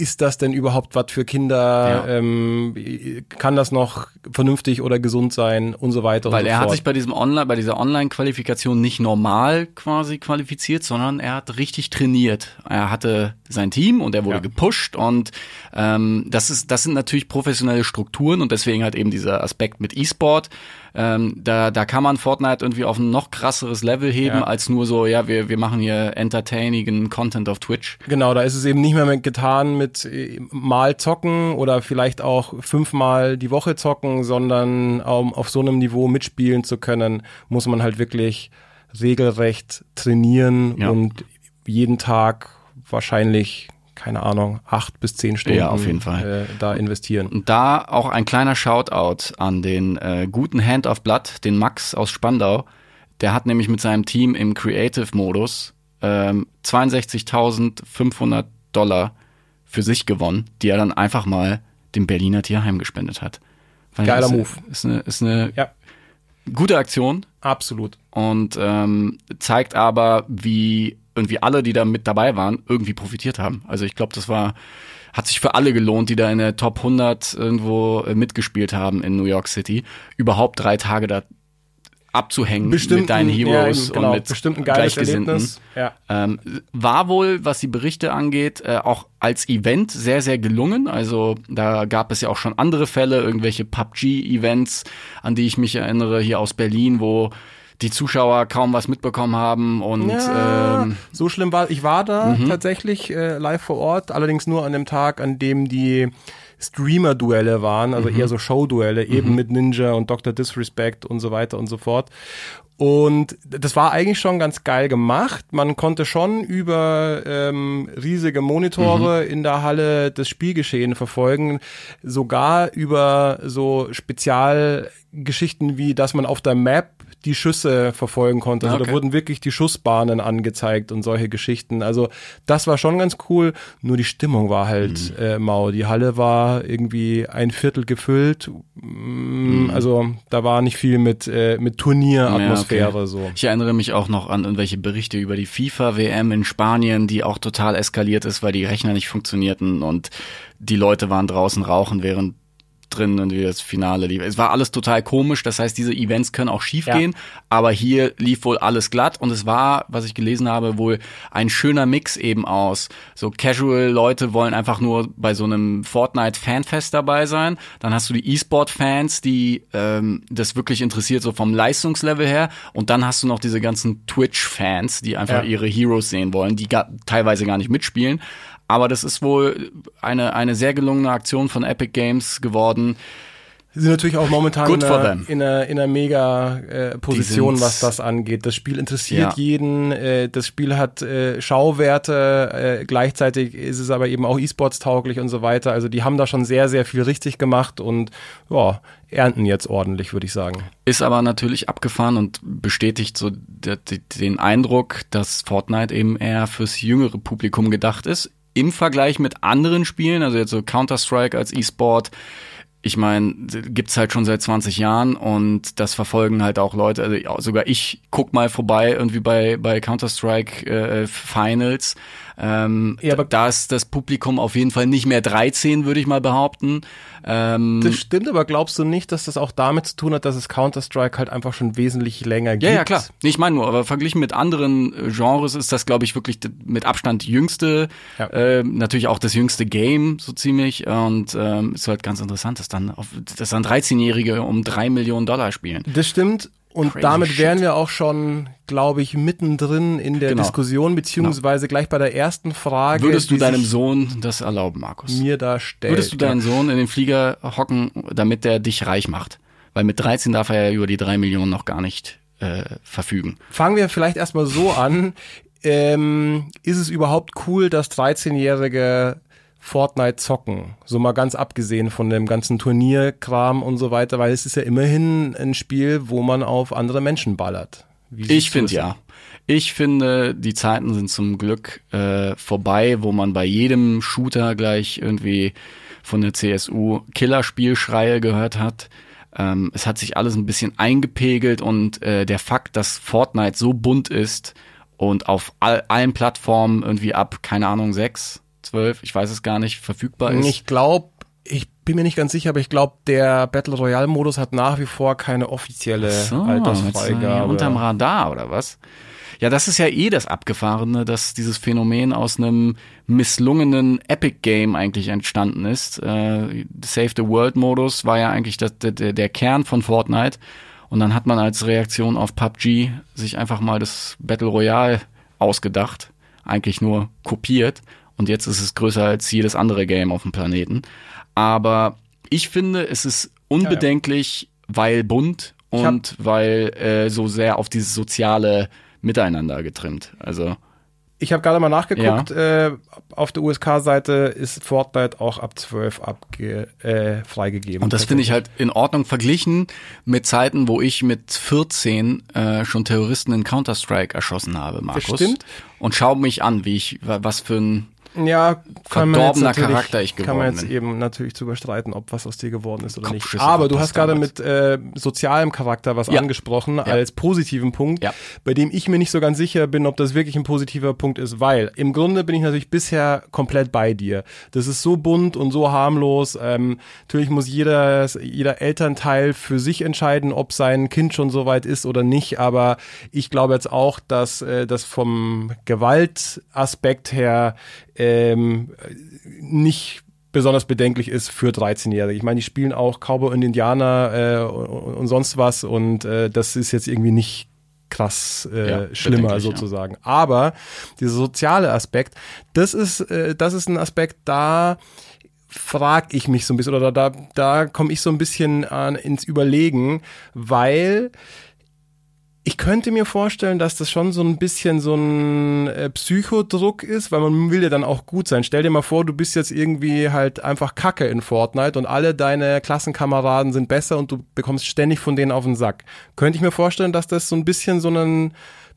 Ist das denn überhaupt was für Kinder? Ja. Ähm, kann das noch vernünftig oder gesund sein und so weiter Weil und so er fort. hat sich bei diesem Online, bei dieser Online-Qualifikation nicht normal quasi qualifiziert, sondern er hat richtig trainiert. Er hatte sein Team und er wurde Ja. gepusht und ähm, das ist, das sind natürlich professionelle Strukturen und deswegen halt eben dieser Aspekt mit E-Sport. Ähm, da, da kann man Fortnite irgendwie auf ein noch krasseres Level heben Ja. als nur so, ja, wir, wir machen hier entertainigen Content auf Twitch. Genau, da ist es eben nicht mehr mit getan mit äh, mal zocken oder vielleicht auch fünfmal die Woche zocken, sondern um auf so einem Niveau mitspielen zu können, muss man halt wirklich regelrecht trainieren Ja. und jeden Tag wahrscheinlich, keine Ahnung, acht bis zehn Stunden Ja, auf jeden Fall. Äh, da investieren. Und da auch ein kleiner Shoutout an den äh, guten Hand of Blood, den Max aus Spandau. Der hat nämlich mit seinem Team im Creative-Modus ähm, 62.500 Dollar für sich gewonnen, die er dann einfach mal dem Berliner Tierheim gespendet hat. Weil Geiler ist, Move. Ist eine, ist eine Ja, gute Aktion absolut. und ähm, zeigt aber, wie irgendwie alle, die da mit dabei waren, irgendwie profitiert haben. Also ich glaube, das war hat sich für alle gelohnt, die da in der Top 100 irgendwo äh, mitgespielt haben in New York City, überhaupt drei Tage da abzuhängen Bestimmt mit deinen ein- Heroes ja, genau, und mit bestimmt ein geiles Gleichgesinnten. Ja. Ähm, war wohl, was die Berichte angeht, äh, auch als Event sehr, sehr gelungen. Also da gab es ja auch schon andere Fälle, irgendwelche PUBG-Events, an die ich mich erinnere, hier aus Berlin, wo die Zuschauer kaum was mitbekommen haben und Ja, ähm, so schlimm war Ich war da tatsächlich äh, live vor Ort, allerdings nur an dem Tag, an dem die Streamer-Duelle waren, also eher so Show-Duelle, eben mit Ninja und Dr. Disrespect und so weiter und so fort. Und das war eigentlich schon ganz geil gemacht. Man konnte schon über ähm, riesige Monitore in der Halle das Spielgeschehen verfolgen, sogar über so Spezialgeschichten wie, dass man auf der Map die Schüsse verfolgen konnte. Also Okay. da wurden wirklich die Schussbahnen angezeigt und solche Geschichten. Also das war schon ganz cool. Nur die Stimmung war halt Mhm. äh, mau. Die Halle war irgendwie ein Viertel gefüllt. Mm, Also da war nicht viel mit äh, mit Turnieratmosphäre Mhm. Ja, okay. so. Ich erinnere mich auch noch an irgendwelche Berichte über die FIFA-WM in Spanien, die auch total eskaliert ist, weil die Rechner nicht funktionierten und die Leute waren draußen rauchen, während drin irgendwie das Finale lief. Es war alles total komisch, das heißt, diese Events können auch schief Ja. gehen, aber hier lief wohl alles glatt und es war, was ich gelesen habe, wohl ein schöner Mix eben aus. So Casual-Leute wollen einfach nur bei so einem Fortnite-Fanfest dabei sein. Dann hast du die E-Sport-Fans, die ähm, das wirklich interessiert, so vom Leistungslevel her. Und dann hast du noch diese ganzen Twitch-Fans, die einfach Ja. ihre Heroes sehen wollen, die gar, teilweise gar nicht mitspielen. Aber das ist wohl eine, eine sehr gelungene Aktion von Epic Games geworden. Sie sind natürlich auch momentan in einer, in einer, in einer mega äh, Position, was das angeht. Das Spiel interessiert Ja. jeden. Äh, das Spiel hat äh, Schauwerte. Äh, gleichzeitig ist es aber eben auch E-Sports tauglich und so weiter. Also die haben da schon sehr, sehr viel richtig gemacht und ja, ernten jetzt ordentlich, würde ich sagen. Ist aber natürlich abgefahren und bestätigt so de- de- den Eindruck, dass Fortnite eben eher fürs jüngere Publikum gedacht ist. Im Vergleich mit anderen Spielen, also jetzt so Counter-Strike als E-Sport, ich meine, gibt's halt schon seit 20 Jahren und das verfolgen halt auch Leute, also sogar ich guck mal vorbei irgendwie bei, bei Counter-Strike äh, Finals. Ähm, Ja, aber- da ist das Publikum auf jeden Fall nicht mehr 13, würde ich mal behaupten. Ähm, Das stimmt, aber glaubst du nicht, dass das auch damit zu tun hat, dass es Counter-Strike halt einfach schon wesentlich länger gibt? Ja, ja, klar. Ich meine nur, aber verglichen mit anderen äh, Genres ist das, glaube ich, wirklich mit Abstand jüngste, Ja. äh, natürlich auch das jüngste Game, so ziemlich. Und ähm, ist halt ganz interessant, dass dann, auf, dass dann 13-Jährige um drei Millionen Dollar spielen. Das stimmt. Und Crazy damit shit. wären wir auch schon, glaube ich, mittendrin in der Genau. Diskussion, beziehungsweise gleich bei der ersten Frage. Würdest du deinem Sohn das erlauben, Markus? mir da stellt? Würdest du deinen Sohn in den Flieger hocken, damit der dich reich macht? Weil mit 13 darf er ja über die drei Millionen noch gar nicht äh, verfügen. Fangen wir vielleicht erstmal so an. Ähm, ist es überhaupt cool, dass 13-Jährige Fortnite zocken? So mal ganz abgesehen von dem ganzen Turnierkram und so weiter, weil es ist ja immerhin ein Spiel, wo man auf andere Menschen ballert. Wie Ich finde ja. Ich finde, die Zeiten sind zum Glück äh, vorbei, wo man bei jedem Shooter gleich irgendwie von der CSU Killerspielschreie gehört hat. Ähm, es hat sich alles ein bisschen eingepegelt und äh, der Fakt, dass Fortnite so bunt ist und auf all, allen Plattformen irgendwie ab, keine Ahnung, sechs, zwölf, ich weiß es gar nicht, verfügbar ist. Ich glaube, ich bin mir nicht ganz sicher, aber ich glaube, der Battle Royale Modus hat nach wie vor keine offizielle So, jetzt, äh, Altersfreigabe. Unterm Radar oder was? Ja, das ist ja eh das Abgefahrene, dass dieses Phänomen aus einem misslungenen Epic Game eigentlich entstanden ist. Äh, Save the World Modus war ja eigentlich das, der, der Kern von Fortnite. Und dann hat man als Reaktion auf PUBG sich einfach mal das Battle Royale ausgedacht. Eigentlich nur kopiert. Und jetzt ist es größer als jedes andere Game auf dem Planeten. Aber ich finde, es ist unbedenklich, weil bunt Ich hab- und weil äh, so sehr auf dieses soziale Miteinander getrimmt. Also Ich habe gerade mal nachgeguckt, äh, auf der USK-Seite ist Fortnite auch ab 12 abge äh, freigegeben. und das finde ich halt in Ordnung verglichen mit Zeiten, wo ich mit 14 äh, schon Terroristen in Counter Strike erschossen habe, Markus. stimmt. Und schau mich an, wie ich wa- was für ein ja, kann verdorbener Charakter ich Kann man geworden jetzt bin. eben natürlich zu überstreiten, ob was aus dir geworden ist oder nicht. Aber du hast gerade mit äh, sozialem Charakter was Ja. angesprochen als positiven Punkt, Ja. bei dem ich mir nicht so ganz sicher bin, ob das wirklich ein positiver Punkt ist, weil im Grunde bin ich natürlich bisher komplett bei dir. Das ist so bunt und so harmlos. Ähm, natürlich muss jeder, jeder Elternteil für sich entscheiden, ob sein Kind schon so weit ist oder nicht. Aber ich glaube jetzt auch, dass äh, das vom Gewaltaspekt her ähm, nicht besonders bedenklich ist für 13-Jährige. Ich meine, die spielen auch Cowboy und Indianer äh, und, und sonst was und äh, das ist jetzt irgendwie nicht krass äh, Ja, schlimmer bedenklich, ja. sozusagen. Aber dieser soziale Aspekt, das ist, äh, das ist ein Aspekt, da frag ich mich so ein bisschen oder da, da komme ich so ein bisschen an, ins Überlegen, weil ich könnte mir vorstellen, dass das schon so ein bisschen so ein äh, Psychodruck ist, weil man will ja dann auch gut sein. Stell dir mal vor, du bist jetzt irgendwie halt einfach Kacke in Fortnite und alle deine Klassenkameraden sind besser und du bekommst ständig von denen auf den Sack. Könnte ich mir vorstellen, dass das so ein bisschen so einen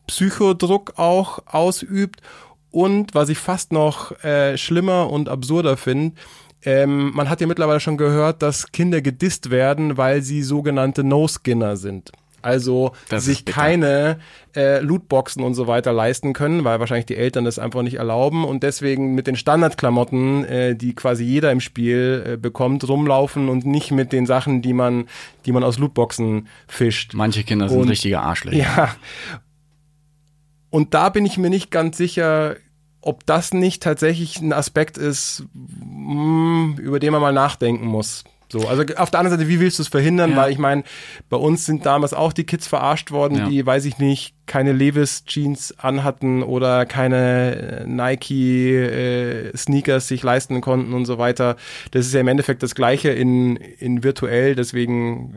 Psychodruck auch ausübt und was ich fast noch äh, schlimmer und absurder finde, ähm, man hat ja mittlerweile schon gehört, dass Kinder gedisst werden, weil sie sogenannte No-Skinner sind. Also Das sich keine äh, Lootboxen und so weiter leisten können, weil wahrscheinlich die Eltern das einfach nicht erlauben und deswegen mit den Standardklamotten, äh, die quasi jeder im Spiel äh, bekommt, rumlaufen und nicht mit den Sachen, die man, die man aus Lootboxen fischt. Manche Kinder sind Und- richtige Arschlöcher. Ja. Und da bin ich mir nicht ganz sicher, ob das nicht tatsächlich ein Aspekt ist, mm, über den man mal nachdenken muss. So, also auf der anderen Seite, wie willst du es verhindern? Ja. Weil ich meine, bei uns sind damals auch die Kids verarscht worden, Ja. die, weiß ich nicht, keine Levis Jeans anhatten oder keine äh, Nike äh, Sneakers sich leisten konnten und so weiter. Das ist ja im Endeffekt das Gleiche in, in virtuell, deswegen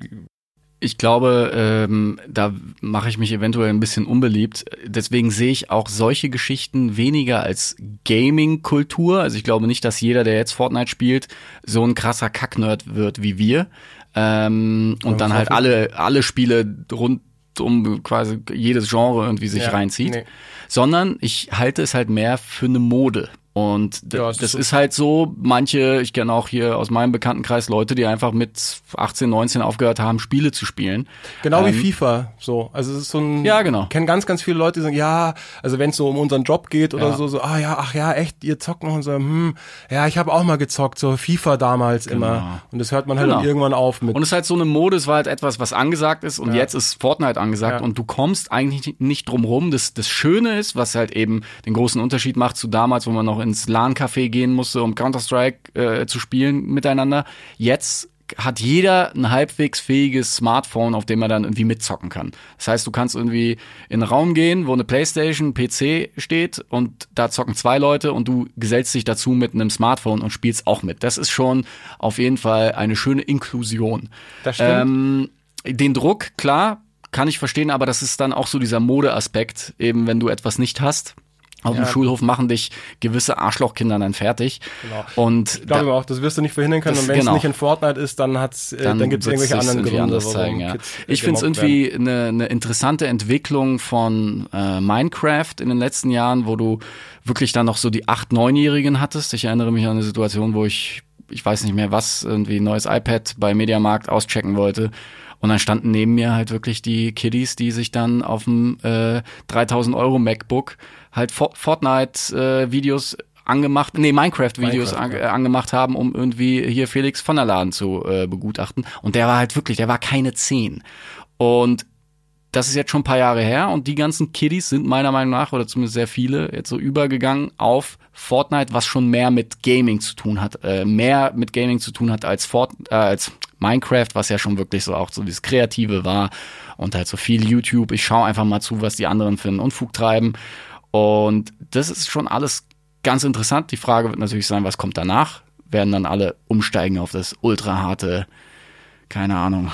Ich glaube, ähm, da mache ich mich eventuell ein bisschen unbeliebt. Deswegen sehe ich auch solche Geschichten weniger als Gaming-Kultur. Also ich glaube nicht, dass jeder, der jetzt Fortnite spielt, so ein krasser Kacknerd wird wie wir. Ähm, und dann halt alle, alle Spiele rund um quasi jedes Genre irgendwie sich Ja, reinzieht. nee. Sondern ich halte es halt mehr für eine Mode. Und Ja, es das ist ist, halt so, manche, ich kenne auch hier aus meinem Bekanntenkreis Leute, die einfach mit 18, 19 aufgehört haben, Spiele zu spielen. Genau wie Ähm, FIFA, so. Also es ist so ein. Ja, genau. Ich kenne ganz, ganz viele Leute, die sagen, ja, also wenn es so um unseren Job geht oder Ja. so, so, ah ja, ach ja, echt, ihr zockt noch und so, hm, ja, ich habe auch mal gezockt, so FIFA damals immer. Und das hört man halt Genau. irgendwann auf mit. Und es ist halt so eine Mode, es war halt etwas, was angesagt ist und jetzt ist Fortnite angesagt Ja. und du kommst eigentlich nicht drum rum. Das, das Schöne ist, was halt eben den großen Unterschied macht zu damals, wo man noch ins LAN-Café gehen musste, um Counter-Strike äh, zu spielen miteinander. Jetzt hat jeder ein halbwegs fähiges Smartphone, auf dem er dann irgendwie mitzocken kann. Das heißt, du kannst irgendwie in einen Raum gehen, wo eine Playstation, PC steht und da zocken zwei Leute und du gesellst dich dazu mit einem Smartphone und spielst auch mit. Das ist schon auf jeden Fall eine schöne Inklusion. Das stimmt. Ähm, den Druck, klar, kann ich verstehen, aber das ist dann auch so dieser Modeaspekt, eben wenn du etwas nicht hast. Auf dem Ja. Schulhof machen dich gewisse Arschlochkinder dann fertig. Genau. Und ich glaube da- auch, das wirst du nicht verhindern können. Und wenn es genau. nicht in Fortnite ist, dann hat's, äh, dann, gibt's wird's irgendwelche sich anderen Gründe, zeigen, ja. Kids, Ich finde es irgendwie eine, eine interessante Entwicklung von äh, Minecraft in den letzten Jahren, wo du wirklich dann noch so die 8-, 9-Jährigen hattest. Ich erinnere mich an eine Situation, wo ich, ich weiß nicht mehr was, irgendwie ein neues iPad bei Mediamarkt auschecken wollte. Und dann standen neben mir halt wirklich die Kiddies, die sich dann auf dem äh, 3000 Euro MacBook halt For Fortnite-Videos angemacht, nee, Minecraft-Videos Minecraft, an, ja. äh, angemacht haben, um irgendwie hier Felix von der Laden zu äh, begutachten. Und der war halt wirklich, der war keine 10. Und das ist jetzt schon ein paar Jahre her und die ganzen Kiddies sind meiner Meinung nach, oder zumindest sehr viele, jetzt so übergegangen auf Fortnite, was schon mehr mit Gaming zu tun hat, äh, mehr mit Gaming zu tun hat als Fort, äh, als Minecraft, was ja schon wirklich so auch so dieses Kreative war und halt so viel YouTube. Ich schaue einfach mal zu, was die anderen für einen Unfug treiben. Und das ist schon alles ganz interessant. Die Frage wird natürlich sein, was kommt danach? Werden dann alle umsteigen auf das ultra harte, keine Ahnung,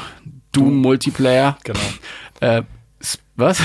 Doom-Multiplayer? Genau. Äh, was?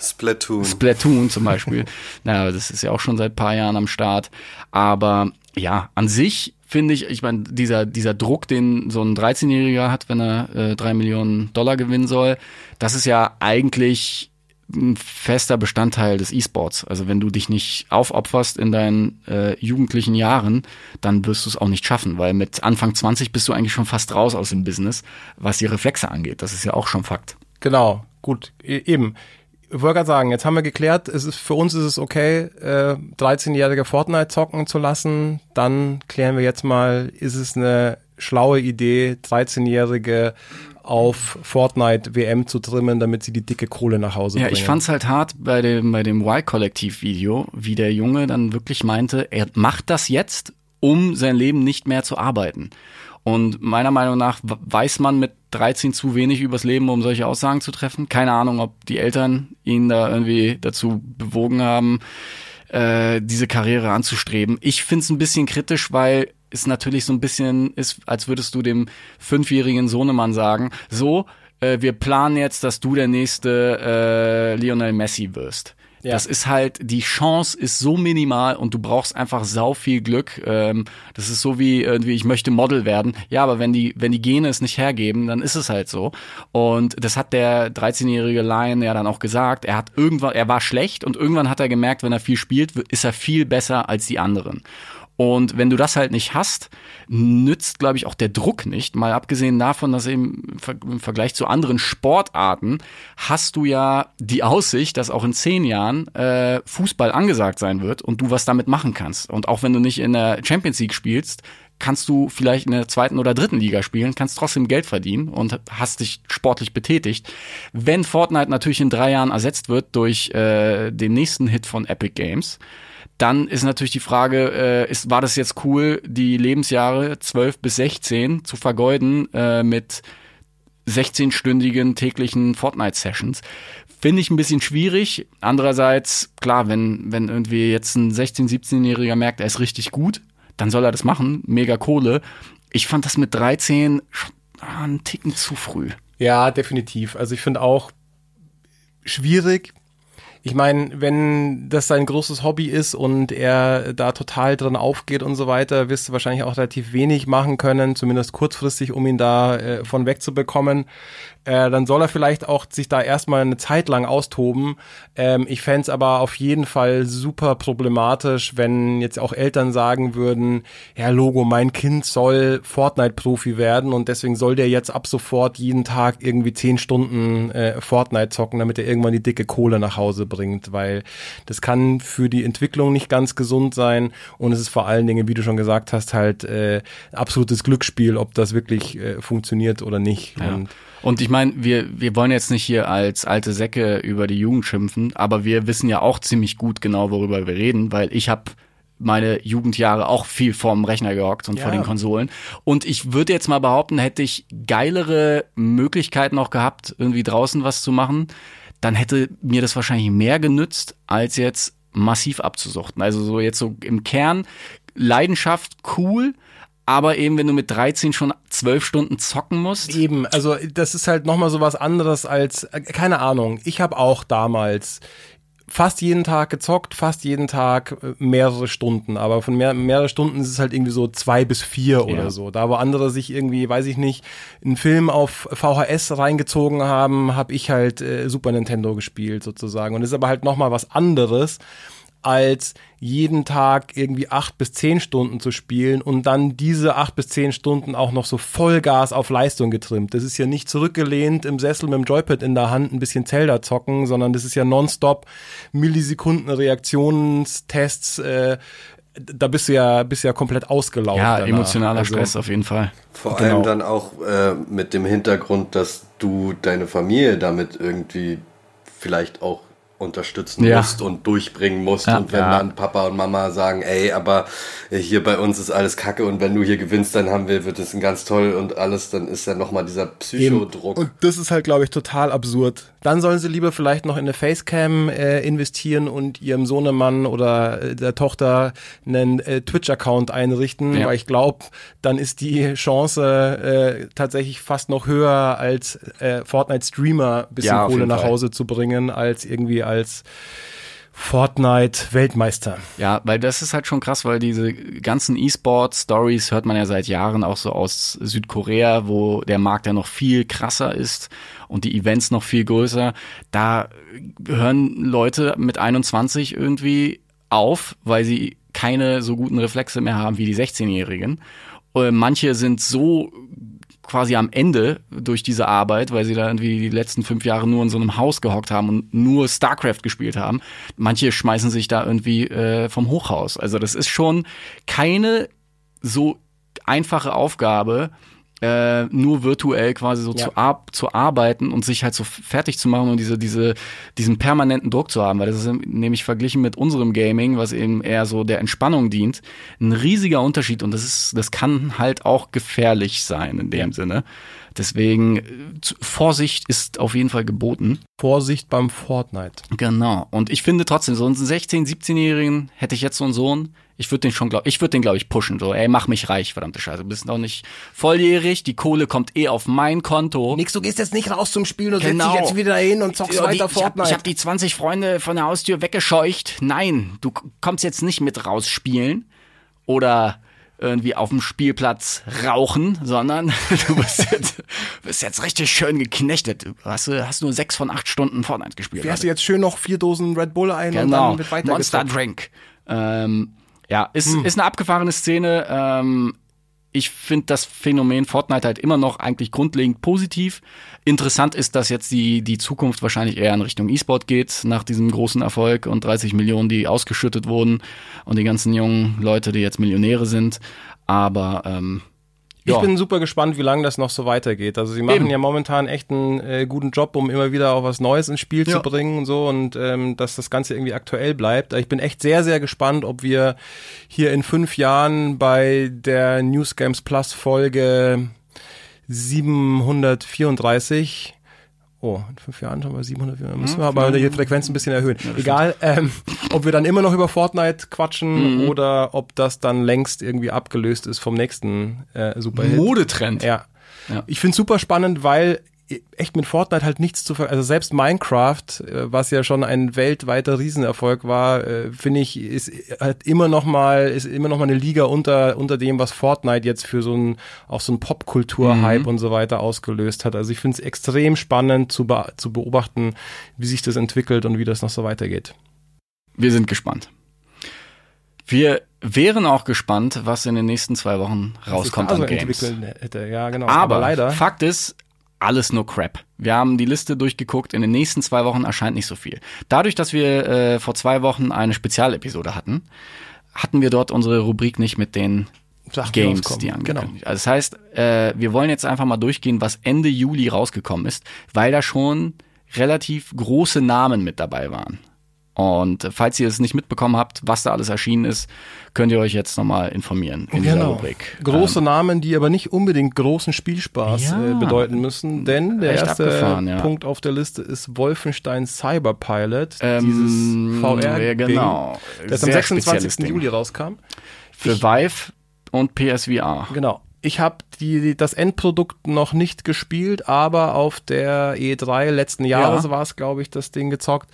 Splatoon. Splatoon zum Beispiel. naja, das ist ja auch schon seit paar Jahren am Start. Aber ja, an sich finde ich, ich meine, dieser, dieser Druck, den so ein 13-Jähriger hat, wenn er äh, drei Millionen Dollar gewinnen soll, das ist ja eigentlich ein fester Bestandteil des E-Sports. Also wenn du dich nicht aufopferst in deinen äh, jugendlichen Jahren, dann wirst du es auch nicht schaffen, weil mit Anfang 20 bist du eigentlich schon fast raus aus dem Business, was die Reflexe angeht. Das ist ja auch schon Fakt. Genau, gut, e- eben. Ich wollte gerade sagen, jetzt haben wir geklärt, es ist, für uns ist es okay, äh, 13-jährige Fortnite zocken zu lassen. Dann klären wir jetzt mal, ist es eine schlaue Idee, 13-jährige auf Fortnite WM zu trimmen, damit sie die dicke Kohle nach Hause Ja, bringen. ich fand's halt hart bei dem, bei dem Y-Kollektiv-Video, wie der Junge dann wirklich meinte, er macht das jetzt, um sein Leben nicht mehr zu arbeiten. Und meiner Meinung nach weiß man mit 13 zu wenig übers Leben, um solche Aussagen zu treffen. Keine Ahnung, ob die Eltern ihn da irgendwie dazu bewogen haben, äh, diese Karriere anzustreben. Ich finde es ein bisschen kritisch, weil es natürlich so ein bisschen ist, als würdest du dem fünfjährigen Sohnemann sagen, so, äh, wir planen jetzt, dass du der nächste äh, Lionel Messi wirst. Ja. Das ist halt, die Chance ist so minimal und du brauchst einfach sau viel Glück. Ähm, das ist so wie irgendwie, ich möchte Model werden. Ja, aber wenn die, wenn die Gene es nicht hergeben, dann ist es halt so. Und das hat der 13-jährige Lion ja dann auch gesagt. Er hat irgendwann, er war schlecht und irgendwann hat er gemerkt, wenn er viel spielt, ist er viel besser als die anderen. Und wenn du das halt nicht hast, nützt, glaube ich, auch der Druck nicht. Mal abgesehen davon, dass eben im Ver- im Vergleich zu anderen Sportarten hast du ja die Aussicht, dass auch in zehn Jahren äh, Fußball angesagt sein wird und du was damit machen kannst. Und auch wenn du nicht in der Champions League spielst, kannst du vielleicht in der zweiten oder dritten Liga spielen, kannst trotzdem Geld verdienen und hast dich sportlich betätigt. Wenn Fortnite natürlich in drei Jahren ersetzt wird durch äh, den nächsten Hit von Epic Games, dann ist natürlich die Frage, äh, ist, war das jetzt cool, die Lebensjahre 12 bis 16 zu vergeuden äh, mit 16-stündigen täglichen Fortnite-Sessions? Finde ich ein bisschen schwierig. Andererseits, klar, wenn, wenn irgendwie jetzt ein 16-, 17-Jähriger merkt, er ist richtig gut, dann soll er das machen. Mega Kohle. Ich fand das mit 13 schon ah, einen Ticken zu früh. Ja, definitiv. Also ich finde auch schwierig. Ich meine, wenn das sein großes Hobby ist und er da total drin aufgeht und so weiter, wirst du wahrscheinlich auch relativ wenig machen können, zumindest kurzfristig, um ihn da äh, von wegzubekommen. Äh, dann soll er vielleicht auch sich da erstmal eine Zeit lang austoben. Ähm, ich fänd's aber auf jeden Fall super problematisch, wenn jetzt auch Eltern sagen würden, ja Logo, mein Kind soll Fortnite-Profi werden und deswegen soll der jetzt ab sofort jeden Tag irgendwie zehn Stunden äh, Fortnite zocken, damit er irgendwann die dicke Kohle nach Hause bringt, weil das kann für die Entwicklung nicht ganz gesund sein und es ist vor allen Dingen, wie du schon gesagt hast, halt äh, absolutes Glücksspiel, ob das wirklich äh, funktioniert oder nicht. Ja. Und Und ich meine, wir, wir wollen jetzt nicht hier als alte Säcke über die Jugend schimpfen, aber wir wissen ja auch ziemlich gut genau, worüber wir reden, weil ich habe meine Jugendjahre auch viel vorm Rechner gehockt und Ja. vor den Konsolen. Und ich würde jetzt mal behaupten, hätte ich geilere Möglichkeiten noch gehabt, irgendwie draußen was zu machen, dann hätte mir das wahrscheinlich mehr genützt, als jetzt massiv abzusuchten. Also so jetzt so im Kern Leidenschaft cool, aber eben wenn du mit 13 schon 12 Stunden zocken musst, Eben, also das ist halt nochmal so was anderes als, äh, keine Ahnung, ich habe auch damals fast jeden Tag gezockt, fast jeden Tag äh, mehrere Stunden, aber von mehr, mehrere Stunden ist es halt irgendwie so zwei bis vier Ja. oder so. Da wo andere sich irgendwie, weiß ich nicht, einen Film auf VHS reingezogen haben, habe ich halt äh, Super Nintendo gespielt sozusagen. Und das ist aber halt nochmal was anderes als jeden Tag irgendwie acht bis zehn Stunden zu spielen und dann diese acht bis zehn Stunden auch noch so Vollgas auf Leistung getrimmt. Das ist ja nicht zurückgelehnt im Sessel mit dem Joypad in der Hand ein bisschen Zelda zocken, sondern das ist ja nonstop Millisekunden Reaktionstests. Äh, da bist du ja bist ja komplett ausgelaugt. ja, danach. emotionaler Also, Stress auf jeden Fall. Vor Genau. allem dann auch äh, mit dem Hintergrund, dass du deine Familie damit irgendwie vielleicht auch unterstützen Ja. musst und durchbringen musst. Ja. und wenn Ja. dann Papa und Mama sagen, ey, aber hier bei uns ist alles Kacke und wenn du hier gewinnst, dann haben wir, wird es ganz toll und alles, dann ist ja nochmal dieser Eben. Psychodruck. Und das ist halt, glaube ich, total absurd. Dann sollen sie lieber vielleicht noch in eine Facecam äh, investieren und ihrem Sohnemann oder äh, der Tochter einen äh, Twitch-Account einrichten, Ja. weil ich glaube, dann ist die Chance äh, tatsächlich fast noch höher als äh, Fortnite-Streamer ein bisschen Kohle nach Fall. Hause zu bringen, als irgendwie als Fortnite-Weltmeister. Ja, weil das ist halt schon krass, weil diese ganzen E-Sport-Stories hört man ja seit Jahren auch so aus Südkorea, wo der Markt ja noch viel krasser ist und die Events noch viel größer. Da hören Leute mit 21 irgendwie auf, weil sie keine so guten Reflexe mehr haben wie die 16-Jährigen. Äh, Manche sind so quasi am Ende durch diese Arbeit, weil sie da irgendwie die letzten fünf Jahre nur in so einem Haus gehockt haben und nur StarCraft gespielt haben. Manche schmeißen sich da irgendwie äh, vom Hochhaus. Also das ist schon keine so einfache Aufgabe, äh, nur virtuell quasi so Ja. zu, ar zu arbeiten und sich halt so fertig zu machen und diese, diese, diesen permanenten Druck zu haben, weil das ist nämlich verglichen mit unserem Gaming, was eben eher so der Entspannung dient, ein riesiger Unterschied und das ist, das kann halt auch gefährlich sein in dem Sinne. Deswegen äh, Vorsicht ist auf jeden Fall geboten. Vorsicht beim Fortnite. Genau. Und ich finde trotzdem, so einen 16-, 17-Jährigen hätte ich jetzt so einen Sohn, ich würde den schon, glaub, ich würde den, glaube ich, pushen. So, ey, mach mich reich, verdammte Scheiße. Du bist noch nicht volljährig, die Kohle kommt eh auf mein Konto. Nix, du gehst jetzt nicht raus zum Spielen und Genau. setzt dich jetzt wieder hin und zockst die, weiter hab, Fortnite. ich habe die 20 Freunde von der Haustür weggescheucht. Nein, du kommst jetzt nicht mit rausspielen oder irgendwie auf dem Spielplatz rauchen, sondern du bist jetzt, bist jetzt richtig schön geknechtet. Du hast, hast nur sechs von acht Stunden Fortnite gespielt. Fährst du jetzt schön noch vier Dosen Red Bull ein und Genau, dann wird weiter Monster. Drink. Ähm, ja, ist, Hm. ist eine abgefahrene Szene. Ähm, ich finde das Phänomen Fortnite halt immer noch eigentlich grundlegend positiv. Interessant ist, dass jetzt die, die Zukunft wahrscheinlich eher in Richtung E-Sport geht, nach diesem großen Erfolg und 30 Millionen, die ausgeschüttet wurden und die ganzen jungen Leute, die jetzt Millionäre sind. Aber ähm, Ich ja. bin super gespannt, wie lange das noch so weitergeht. Also sie machen Eben. ja momentan echt einen äh, guten Job, um immer wieder auch was Neues ins Spiel Ja. zu bringen und so und ähm, dass das Ganze irgendwie aktuell bleibt. Ich bin echt sehr, sehr gespannt, ob wir hier in fünf Jahren bei der News Games Plus Folge 734 Oh, in fünf Jahren haben wir 700, wir müssen wir aber die Frequenz ein bisschen erhöhen. Egal, ähm, ob wir dann immer noch über Fortnite quatschen oder ob das dann längst irgendwie abgelöst ist vom nächsten äh, Superhit. Modetrend. Ja. Ja. Ich find's super spannend, weil echt mit Fortnite halt nichts zu ver also selbst Minecraft, äh, was ja schon ein weltweiter Riesenerfolg war, äh, finde ich, ist halt immer noch mal ist immer noch mal eine Liga unter unter dem, was Fortnite jetzt für so ein auch so ein Popkultur-Hype und so weiter ausgelöst hat. Also ich finde es extrem spannend zu be zu beobachten, wie sich das entwickelt und wie das noch so weitergeht. Wir sind gespannt. Wir wären auch gespannt, was in den nächsten zwei Wochen rauskommt an Games. hätte. Ja, genau. Aber, leider Fakt ist, alles nur Crap. Wir haben die Liste durchgeguckt. In den nächsten zwei Wochen erscheint nicht so viel. Dadurch, dass wir äh, vor zwei Wochen eine Spezialepisode hatten, hatten wir dort unsere Rubrik nicht mit den Sachen, die Games, die Genau. angekündigt. Also das heißt, äh, wir wollen jetzt einfach mal durchgehen, was Ende Juli rausgekommen ist, weil da schon relativ große Namen mit dabei waren. Und falls ihr es nicht mitbekommen habt, was da alles erschienen ist, könnt ihr euch jetzt nochmal informieren in dieser Genau. Rubrik. Große Ähm, Namen, die aber nicht unbedingt großen Spielspaß Ja. äh, bedeuten müssen, denn der erste ja. Punkt auf der Liste ist Wolfenstein Cyberpilot, Ähm, dieses VR ja, genau. das am Sehr 26. spezielles Ding. Juli rauskam. Für Vive und PSVR. Genau. Ich habe die, das Endprodukt noch nicht gespielt, aber auf der E3 letzten Jahres Ja. war es, glaube ich, das Ding gezockt.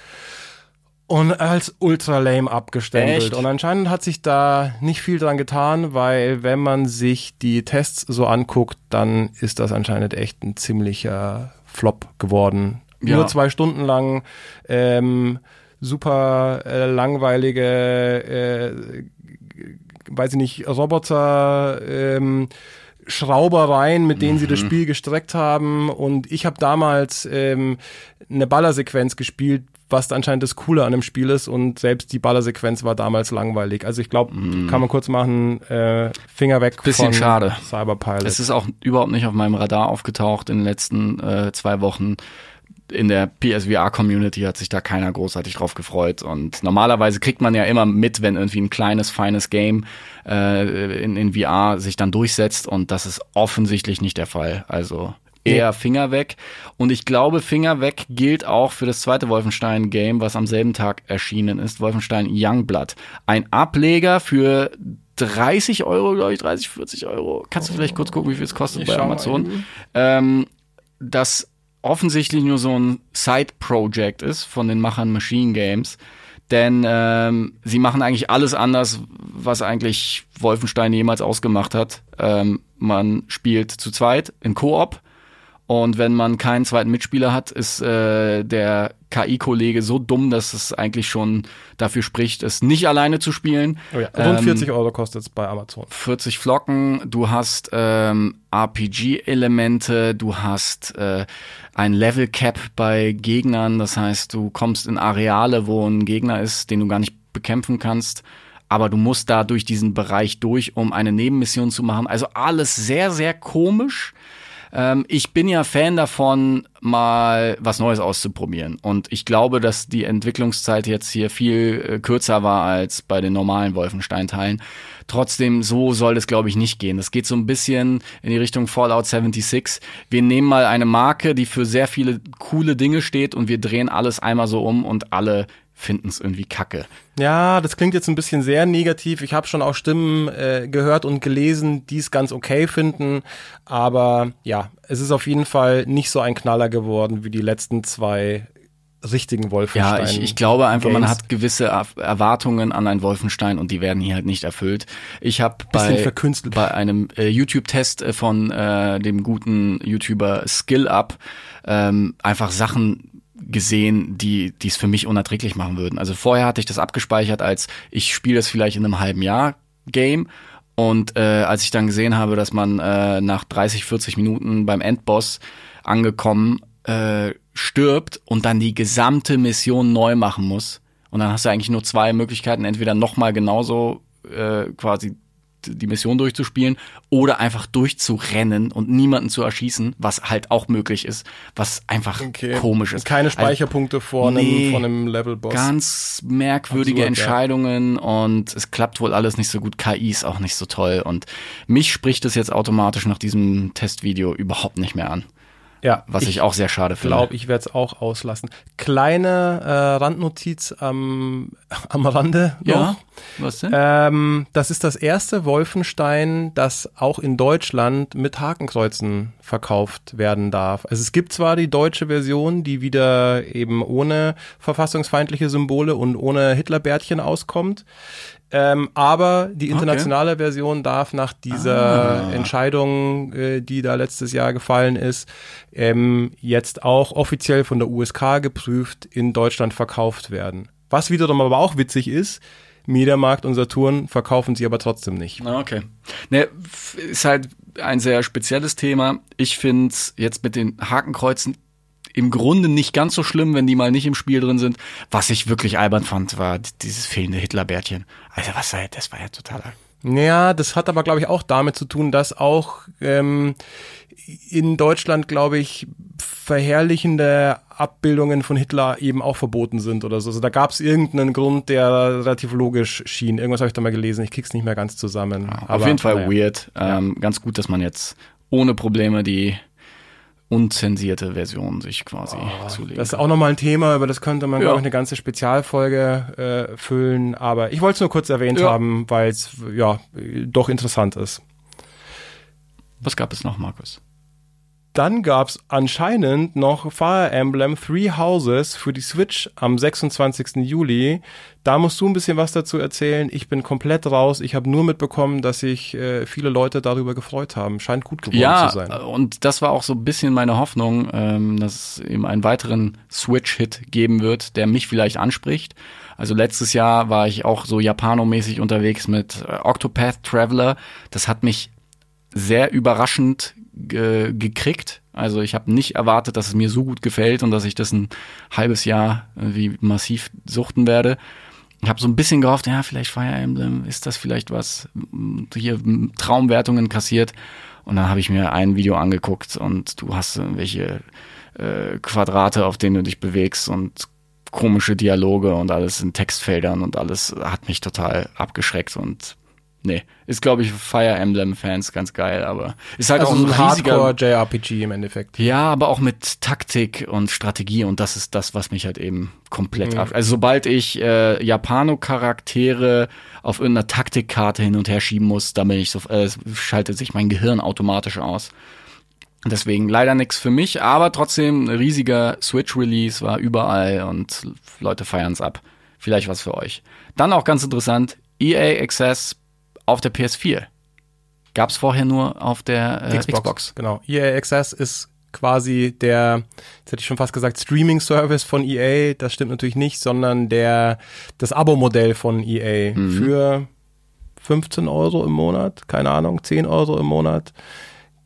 Und als ultra lame abgestempelt. Echt? Und anscheinend hat sich da nicht viel dran getan, weil wenn man sich die Tests so anguckt, dann ist das anscheinend echt ein ziemlicher Flop geworden. Ja. Nur zwei Stunden lang ähm, super äh, langweilige äh, weiß ich nicht, Roboter, ähm, Schraubereien, mit denen sie das Spiel gestreckt haben. Und ich habe damals ähm, eine Ballersequenz gespielt, was anscheinend das Coole an dem Spiel ist. Und selbst die Ballersequenz war damals langweilig. Also ich glaube, kann man kurz machen, äh, Finger weg Bisschen von schade. Cyberpilot. Es ist auch überhaupt nicht auf meinem Radar aufgetaucht in den letzten äh, zwei Wochen. In der PSVR-Community hat sich da keiner großartig drauf gefreut. Und normalerweise kriegt man ja immer mit, wenn irgendwie ein kleines, feines Game äh, in, in VR sich dann durchsetzt. Und das ist offensichtlich nicht der Fall. Also eher Finger weg. Und ich glaube, Finger weg gilt auch für das zweite Wolfenstein-Game, was am selben Tag erschienen ist, Wolfenstein Youngblood. Ein Ableger für 30 Euro, glaube ich, 30, 40 Euro. Kannst du vielleicht kurz gucken, wie viel es kostet Ich bei Amazon? Ähm, das offensichtlich nur so ein Side-Project ist von den Machern Machine Games. Denn ähm, sie machen eigentlich alles anders, was eigentlich Wolfenstein jemals ausgemacht hat. Ähm, man spielt zu zweit in Koop. Und wenn man keinen zweiten Mitspieler hat, ist äh, der KI-Kollege so dumm, dass es eigentlich schon dafür spricht, es nicht alleine zu spielen. oh ja, rund Ähm, 40 Euro kostet es bei Amazon. 40 Flocken, du hast ähm, RPG-Elemente, du hast äh, ein Level-Cap bei Gegnern, das heißt, du kommst in Areale, wo ein Gegner ist, den du gar nicht bekämpfen kannst. aber du musst da durch diesen Bereich durch, um eine Nebenmission zu machen. Also alles sehr, sehr komisch. Ähm, ich bin ja Fan davon, mal was Neues auszuprobieren. Und ich glaube, dass die Entwicklungszeit jetzt hier viel äh, kürzer war als bei den normalen Wolfenstein-Teilen. Trotzdem, so soll es, glaube ich, nicht gehen. Das geht so ein bisschen in die Richtung Fallout 76. Wir nehmen mal eine Marke, die für sehr viele coole Dinge steht und wir drehen alles einmal so um und alle finden es irgendwie kacke. Ja, das klingt jetzt ein bisschen sehr negativ. Ich habe schon auch Stimmen äh, gehört und gelesen, die es ganz okay finden. Aber ja, es ist auf jeden Fall nicht so ein Knaller geworden wie die letzten zwei richtigen Wolfenstein. Ja, ich, ich glaube einfach, man Games. hat gewisse Er- Erwartungen an ein Wolfenstein und die werden hier halt nicht erfüllt. Ich habe bei, bei einem äh, YouTube-Test äh, von äh, dem guten YouTuber SkillUp ähm, einfach Sachen gesehen, die die es für mich unerträglich machen würden. Also vorher hatte ich das abgespeichert als ich spiele das vielleicht in einem halben Jahr Game und äh, als ich dann gesehen habe, dass man äh, nach 30, 40 Minuten beim Endboss angekommen äh, stirbt und dann die gesamte Mission neu machen muss. Und dann hast du eigentlich nur zwei Möglichkeiten, entweder nochmal genauso äh, quasi die Mission durchzuspielen oder einfach durchzurennen und niemanden zu erschießen, was halt auch möglich ist, was einfach komisch ist. Keine Also, Speicherpunkte vor, nee, einem, vor einem Levelboss. Ganz merkwürdige Absurd, ja. Entscheidungen und es klappt wohl alles nicht so gut. KI ist auch nicht so toll und mich spricht es jetzt automatisch nach diesem Testvideo überhaupt nicht mehr an. Ja, Was ich, auch sehr schade finde. glaube, ich werde es auch auslassen. Kleine äh, Randnotiz am, am Rande noch. ja, was denn? Ähm, das ist das erste Wolfenstein, das auch in Deutschland mit Hakenkreuzen verkauft werden darf. Also es gibt zwar die deutsche Version, die wieder eben ohne verfassungsfeindliche Symbole und ohne Hitlerbärtchen auskommt. Ähm, aber die internationale Version darf nach dieser Entscheidung, äh, die da letztes Jahr gefallen ist, ähm, jetzt auch offiziell von der USK geprüft in Deutschland verkauft werden. Was wiederum aber auch witzig ist, Mediamarkt und Saturn verkaufen sie aber trotzdem nicht. Ah, Okay. Ne, ist halt ein sehr spezielles Thema. Ich finde jetzt mit den Hakenkreuzen im Grunde nicht ganz so schlimm, wenn die mal nicht im Spiel drin sind. Was ich wirklich albern fand, war dieses fehlende Hitlerbärtchen. Also was war das war ja totaler. Ja, das hat aber, glaube ich, auch damit zu tun, dass auch ähm, in Deutschland, glaube ich, verherrlichende Abbildungen von Hitler eben auch verboten sind oder so. Also da gab es irgendeinen Grund, der relativ logisch schien. Irgendwas habe ich da mal gelesen, ich krieg's nicht mehr ganz zusammen. Auf jeden Fall naja. weird. Ähm, Ganz gut, dass man jetzt ohne Probleme die unzensierte Version sich quasi zulegen Das ist auch nochmal ein Thema, über das könnte man, Ja. glaube ich, eine ganze Spezialfolge äh, füllen. Aber ich wollte es nur kurz erwähnt Ja. haben, weil es ja doch interessant ist. Was gab es noch, Markus? Dann gab's anscheinend noch Fire Emblem Three Houses für die Switch am 26. Juli. Da musst du ein bisschen was dazu erzählen. Ich bin komplett raus. Ich habe nur mitbekommen, dass sich äh, viele Leute darüber gefreut haben. Scheint gut geworden Ja, zu sein. und das war auch so ein bisschen meine Hoffnung, ähm, dass es eben einen weiteren Switch-Hit geben wird, der mich vielleicht anspricht. Also letztes Jahr war ich auch so japanomäßig unterwegs mit äh, Octopath Traveler. Das hat mich sehr überraschend ge gekriegt. Also ich habe nicht erwartet, dass es mir so gut gefällt und dass ich das ein halbes Jahr äh, wie massiv suchten werde. Ich habe so ein bisschen gehofft, ja, vielleicht Fire Emblem, ist das vielleicht was? Hier Traumwertungen kassiert. Und dann habe ich mir ein Video angeguckt und du hast irgendwelche äh, Quadrate, auf denen du dich bewegst und komische Dialoge und alles in Textfeldern und alles hat mich total abgeschreckt und nee, ist glaube ich für Fire Emblem Fans ganz geil, aber ist halt also auch ein ein riesiger Hardcore-JRPG im Endeffekt. ja, aber auch mit Taktik und Strategie und das ist das, was mich halt eben komplett ab. Also sobald ich äh, Japano-Charaktere auf irgendeiner Taktikkarte hin und her schieben muss, dann bin ich so, äh, schaltet sich mein Gehirn automatisch aus. Deswegen leider nichts für mich, aber trotzdem ein riesiger Switch-Release war überall und Leute feiern's ab. Vielleicht was für euch. Dann auch ganz interessant, EA Access auf der PS4. Gab's vorher nur auf der äh, Xbox. Genau. EA Access ist quasi der, jetzt hätte ich schon fast gesagt, Streaming-Service von EA. Das stimmt natürlich nicht, sondern der, das Abo-Modell von EA Mhm. für 15 Euro im Monat, keine Ahnung, 10 Euro im Monat.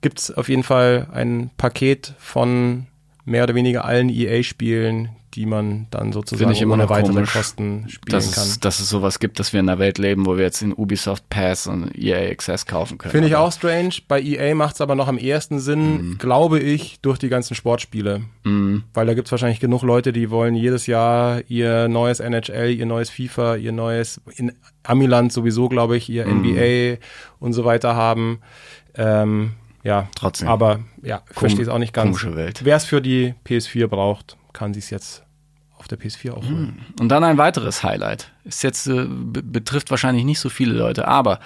Gibt's auf jeden Fall ein Paket von mehr oder weniger allen EA-Spielen, die man dann sozusagen immer ohne weitere komisch, Kosten spielen dass, kann. es, dass es sowas gibt, dass wir in einer Welt leben, wo wir jetzt in Ubisoft Pass und EA Access kaufen können. Finde ich Aber- auch strange. Bei EA macht es aber noch am ehesten Sinn, glaube ich, durch die ganzen Sportspiele. Mhm. Weil da gibt es wahrscheinlich genug Leute, die wollen jedes Jahr ihr neues NHL, ihr neues FIFA, ihr neues, in Amiland sowieso, glaube ich, ihr NBA und so weiter haben. Ähm, ja, Trotzdem. Aber ja, verstehe es auch nicht ganz. komische Welt. Wer es für die PS4 braucht, kann sich jetzt auf der PS4 auch holen. Und dann ein weiteres Highlight. Ist jetzt, äh, be betrifft wahrscheinlich nicht so viele Leute, aber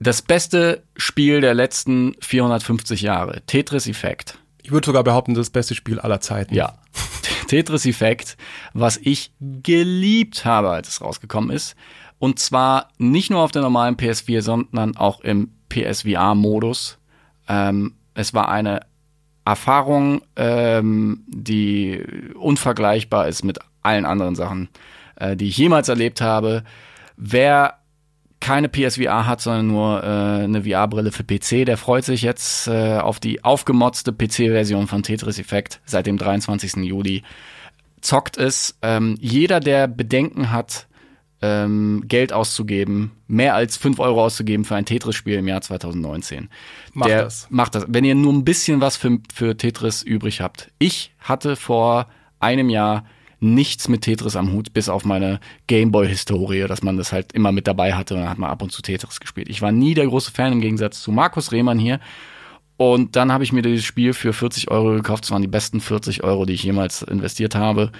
das beste Spiel der letzten 450 Jahre, Tetris Effect. Ich würde sogar behaupten, das beste Spiel aller Zeiten. Ja. Tetris Effect, was ich geliebt habe, als es rausgekommen ist. Und zwar nicht nur auf der normalen PS4, sondern auch im PSVR-Modus. Ähm, es war eine Erfahrung, ähm, die unvergleichbar ist mit allen anderen Sachen, äh, die ich jemals erlebt habe. Wer keine PSVR hat, sondern nur äh, eine VR-Brille für PC, der freut sich jetzt äh, auf die aufgemotzte PC-Version von Tetris Effect seit dem 23. Juli. Zockt es. Ähm, jeder, der Bedenken hat, ähm, Geld auszugeben, mehr als 5 Euro auszugeben für ein Tetris-Spiel im Jahr 2019. Macht der das. Macht das. Wenn ihr nur ein bisschen was für, für Tetris übrig habt. Ich hatte vor einem Jahr nichts mit Tetris am Hut, bis auf meine Gameboy-Historie, dass man das halt immer mit dabei hatte und dann hat man ab und zu Tetris gespielt. Ich war nie der große Fan im Gegensatz zu Markus Rehmann hier. Und dann habe ich mir dieses Spiel für 40 Euro gekauft. Es waren die besten 40 Euro, die ich jemals investiert habe.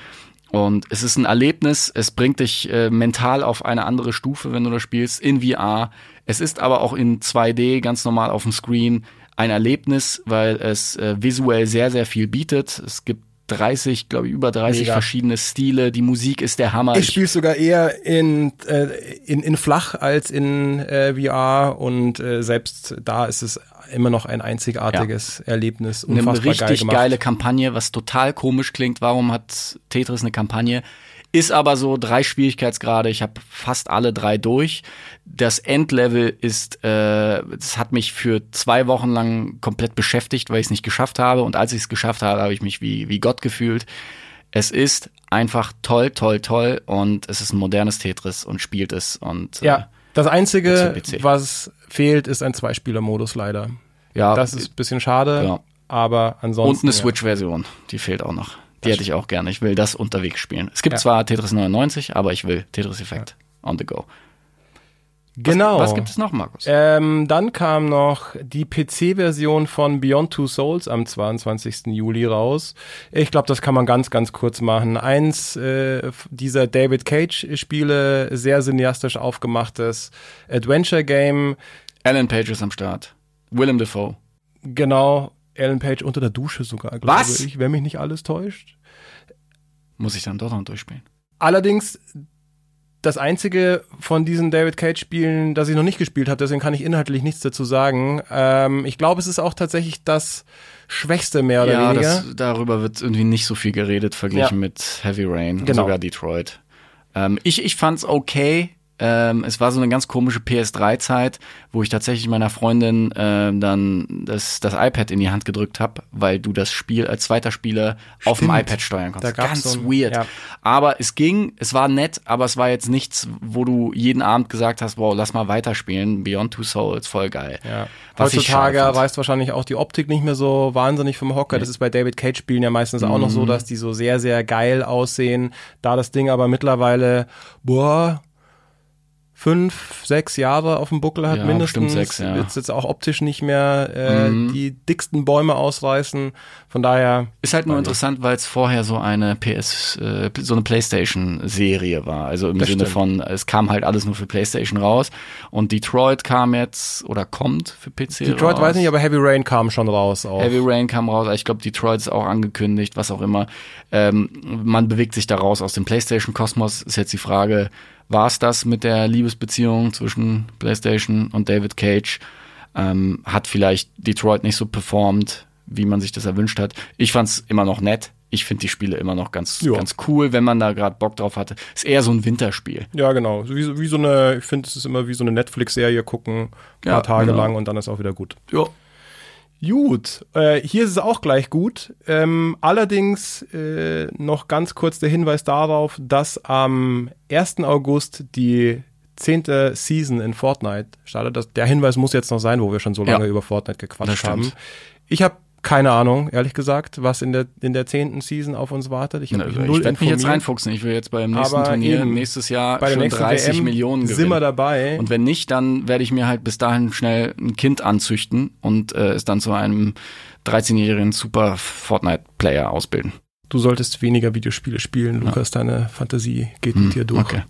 Und es ist ein Erlebnis. Es bringt dich äh, mental auf eine andere Stufe, wenn du das spielst, in VR. Es ist aber auch in 2D ganz normal auf dem Screen ein Erlebnis, weil es äh, visuell sehr, sehr viel bietet. Es gibt 30, glaube ich, über 30 Mega. verschiedene Stile. Die Musik ist der Hammer. Ich spiele sogar eher in, äh, in, in flach als in äh, VR und äh, selbst da ist es immer noch ein einzigartiges Erlebnis. eine Unfassbar geil richtig gemacht. geile Kampagne, was total komisch klingt. Warum hat Tetris eine Kampagne? Ist aber so drei Schwierigkeitsgrade. Ich habe fast alle drei durch. Das Endlevel ist, äh, das hat mich für zwei Wochen lang komplett beschäftigt, weil ich es nicht geschafft habe. Und als ich es geschafft habe, habe ich mich wie, wie Gott gefühlt. Es ist einfach toll, toll, toll. Und es ist ein modernes Tetris und spielt es. Und äh, Ja, das Einzige, PC, PC. was fehlt, ist ein Zweispieler-Modus leider. ja Das ist ein bisschen schade, Ja. aber ansonsten. Und eine ja. Switch-Version, die fehlt auch noch. Die hätte ich auch gerne. Ich will das unterwegs spielen. Es gibt Ja. zwar Tetris 99, aber ich will Tetris Effect on the go. Genau. Was gibt es noch, Markus? Ähm, dann kam noch die PC-Version von Beyond Two Souls am 22. Juli raus. Ich glaube, das kann man ganz, ganz kurz machen. Eins äh, dieser David Cage-Spiele, sehr cineastisch aufgemachtes Adventure-Game. Alan Page ist am Start. Willem Dafoe. Genau, Alan Page unter der Dusche sogar, glaube Was? ich, wenn mich nicht alles täuscht. Muss ich dann doch noch durchspielen. Allerdings das einzige von diesen David Cage Spielen, das ich noch nicht gespielt habe, deswegen kann ich inhaltlich nichts dazu sagen. Ähm, ich glaube, es ist auch tatsächlich das Schwächste mehr oder ja, weniger. das, darüber wird irgendwie nicht so viel geredet, verglichen Ja. mit Heavy Rain Genau. sogar Detroit. Ähm, ich, ich fand's okay. Ähm, es war so eine ganz komische PS3-Zeit, wo ich tatsächlich meiner Freundin ähm, dann das, das iPad in die Hand gedrückt habe, weil du das Spiel als zweiter Spieler auf dem Stimmt. iPad steuern konntest. Da ganz so ein- weird. ja. Aber es ging, es war nett, aber es war jetzt nichts, wo du jeden Abend gesagt hast, wow, lass mal weiterspielen. Beyond Two Souls, voll geil. Ja. Was Heutzutage reißt wahrscheinlich auch die Optik nicht mehr so wahnsinnig vom Hocker. Das ist bei David Cage Spielen ja meistens auch noch so, Mhm. dass die so sehr, sehr geil aussehen. Da das Ding aber mittlerweile, boah, fünf, sechs Jahre auf dem Buckel hat Ja, mindestens. sechs, ja. Wird's jetzt auch optisch nicht mehr äh, Mhm. die dicksten Bäume ausreißen. Von daher, Ist halt nur interessant, weil es vorher so eine PS, äh, so eine PlayStation-Serie war. Also im Das Sinne stimmt. von, es kam halt alles nur für PlayStation raus. Und Detroit kam jetzt oder kommt für PC Detroit raus. weiß nicht, aber Heavy Rain kam schon raus auch. Heavy Rain kam raus, ich glaube Detroit ist auch angekündigt, was auch immer. Ähm, man bewegt sich da raus aus dem PlayStation-Kosmos. Ist jetzt die Frage, war es das mit der Liebesbeziehung zwischen PlayStation und David Cage? Ähm, hat vielleicht Detroit nicht so performt, wie man sich das erwünscht hat. Ich fand's immer noch nett. Ich finde die Spiele immer noch ganz, Ja. ganz cool, wenn man da gerade Bock drauf hatte. Ist eher so ein Winterspiel. Ja, genau. Wie, wie so eine, ich finde, es ist immer wie so eine Netflix-Serie gucken, ein Ja, paar Tage genau. lang und dann ist auch wieder gut. Ja. Gut, äh, hier ist es auch gleich gut. Ähm, allerdings äh, noch ganz kurz der Hinweis darauf, dass am 1. August die zehnte Season in Fortnite startet. Das, der Hinweis muss jetzt noch sein, wo wir schon so lange Ja. über Fortnite gequatscht haben. Ich habe keine Ahnung, ehrlich gesagt, was in der in der zehnten Season auf uns wartet. Ich mich ich werde mich jetzt reinfuchsen. Ich will jetzt beim nächsten Aber Turnier eben, nächstes Jahr Bei schon nächsten 30 WM Millionen sind wir gewinnen. dabei. Und wenn nicht, dann werde ich mir halt bis dahin schnell ein Kind anzüchten und äh, es dann zu einem 13-jährigen Super Fortnite-Player ausbilden. du solltest weniger Videospiele spielen, Lukas. Deine Fantasie geht mit dir durch. Hm, Okay.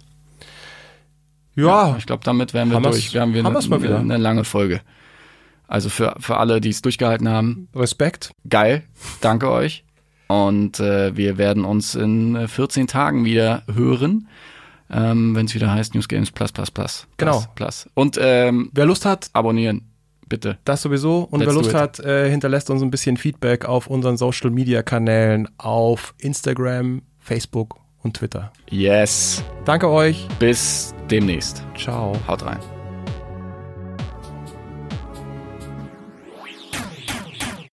Ja, Ich glaube, damit wären wir durch. Wir haben, wir eine, wir's mal wieder. eine lange Folge. Also für, für alle, die es durchgehalten haben, Respekt. geil. Danke euch. Und äh, wir werden uns in äh, 14 Tagen wieder hören, ähm, wenn es wieder heißt News Games Plus Plus Plus. Genau. Plus. Und ähm, Wer Lust hat, abonnieren, bitte. das sowieso. Und Let's wer Lust hat, äh, hinterlässt uns ein bisschen Feedback auf unseren Social Media Kanälen auf Instagram, Facebook und Twitter. Yes. Danke euch. Bis demnächst. Ciao. Haut rein.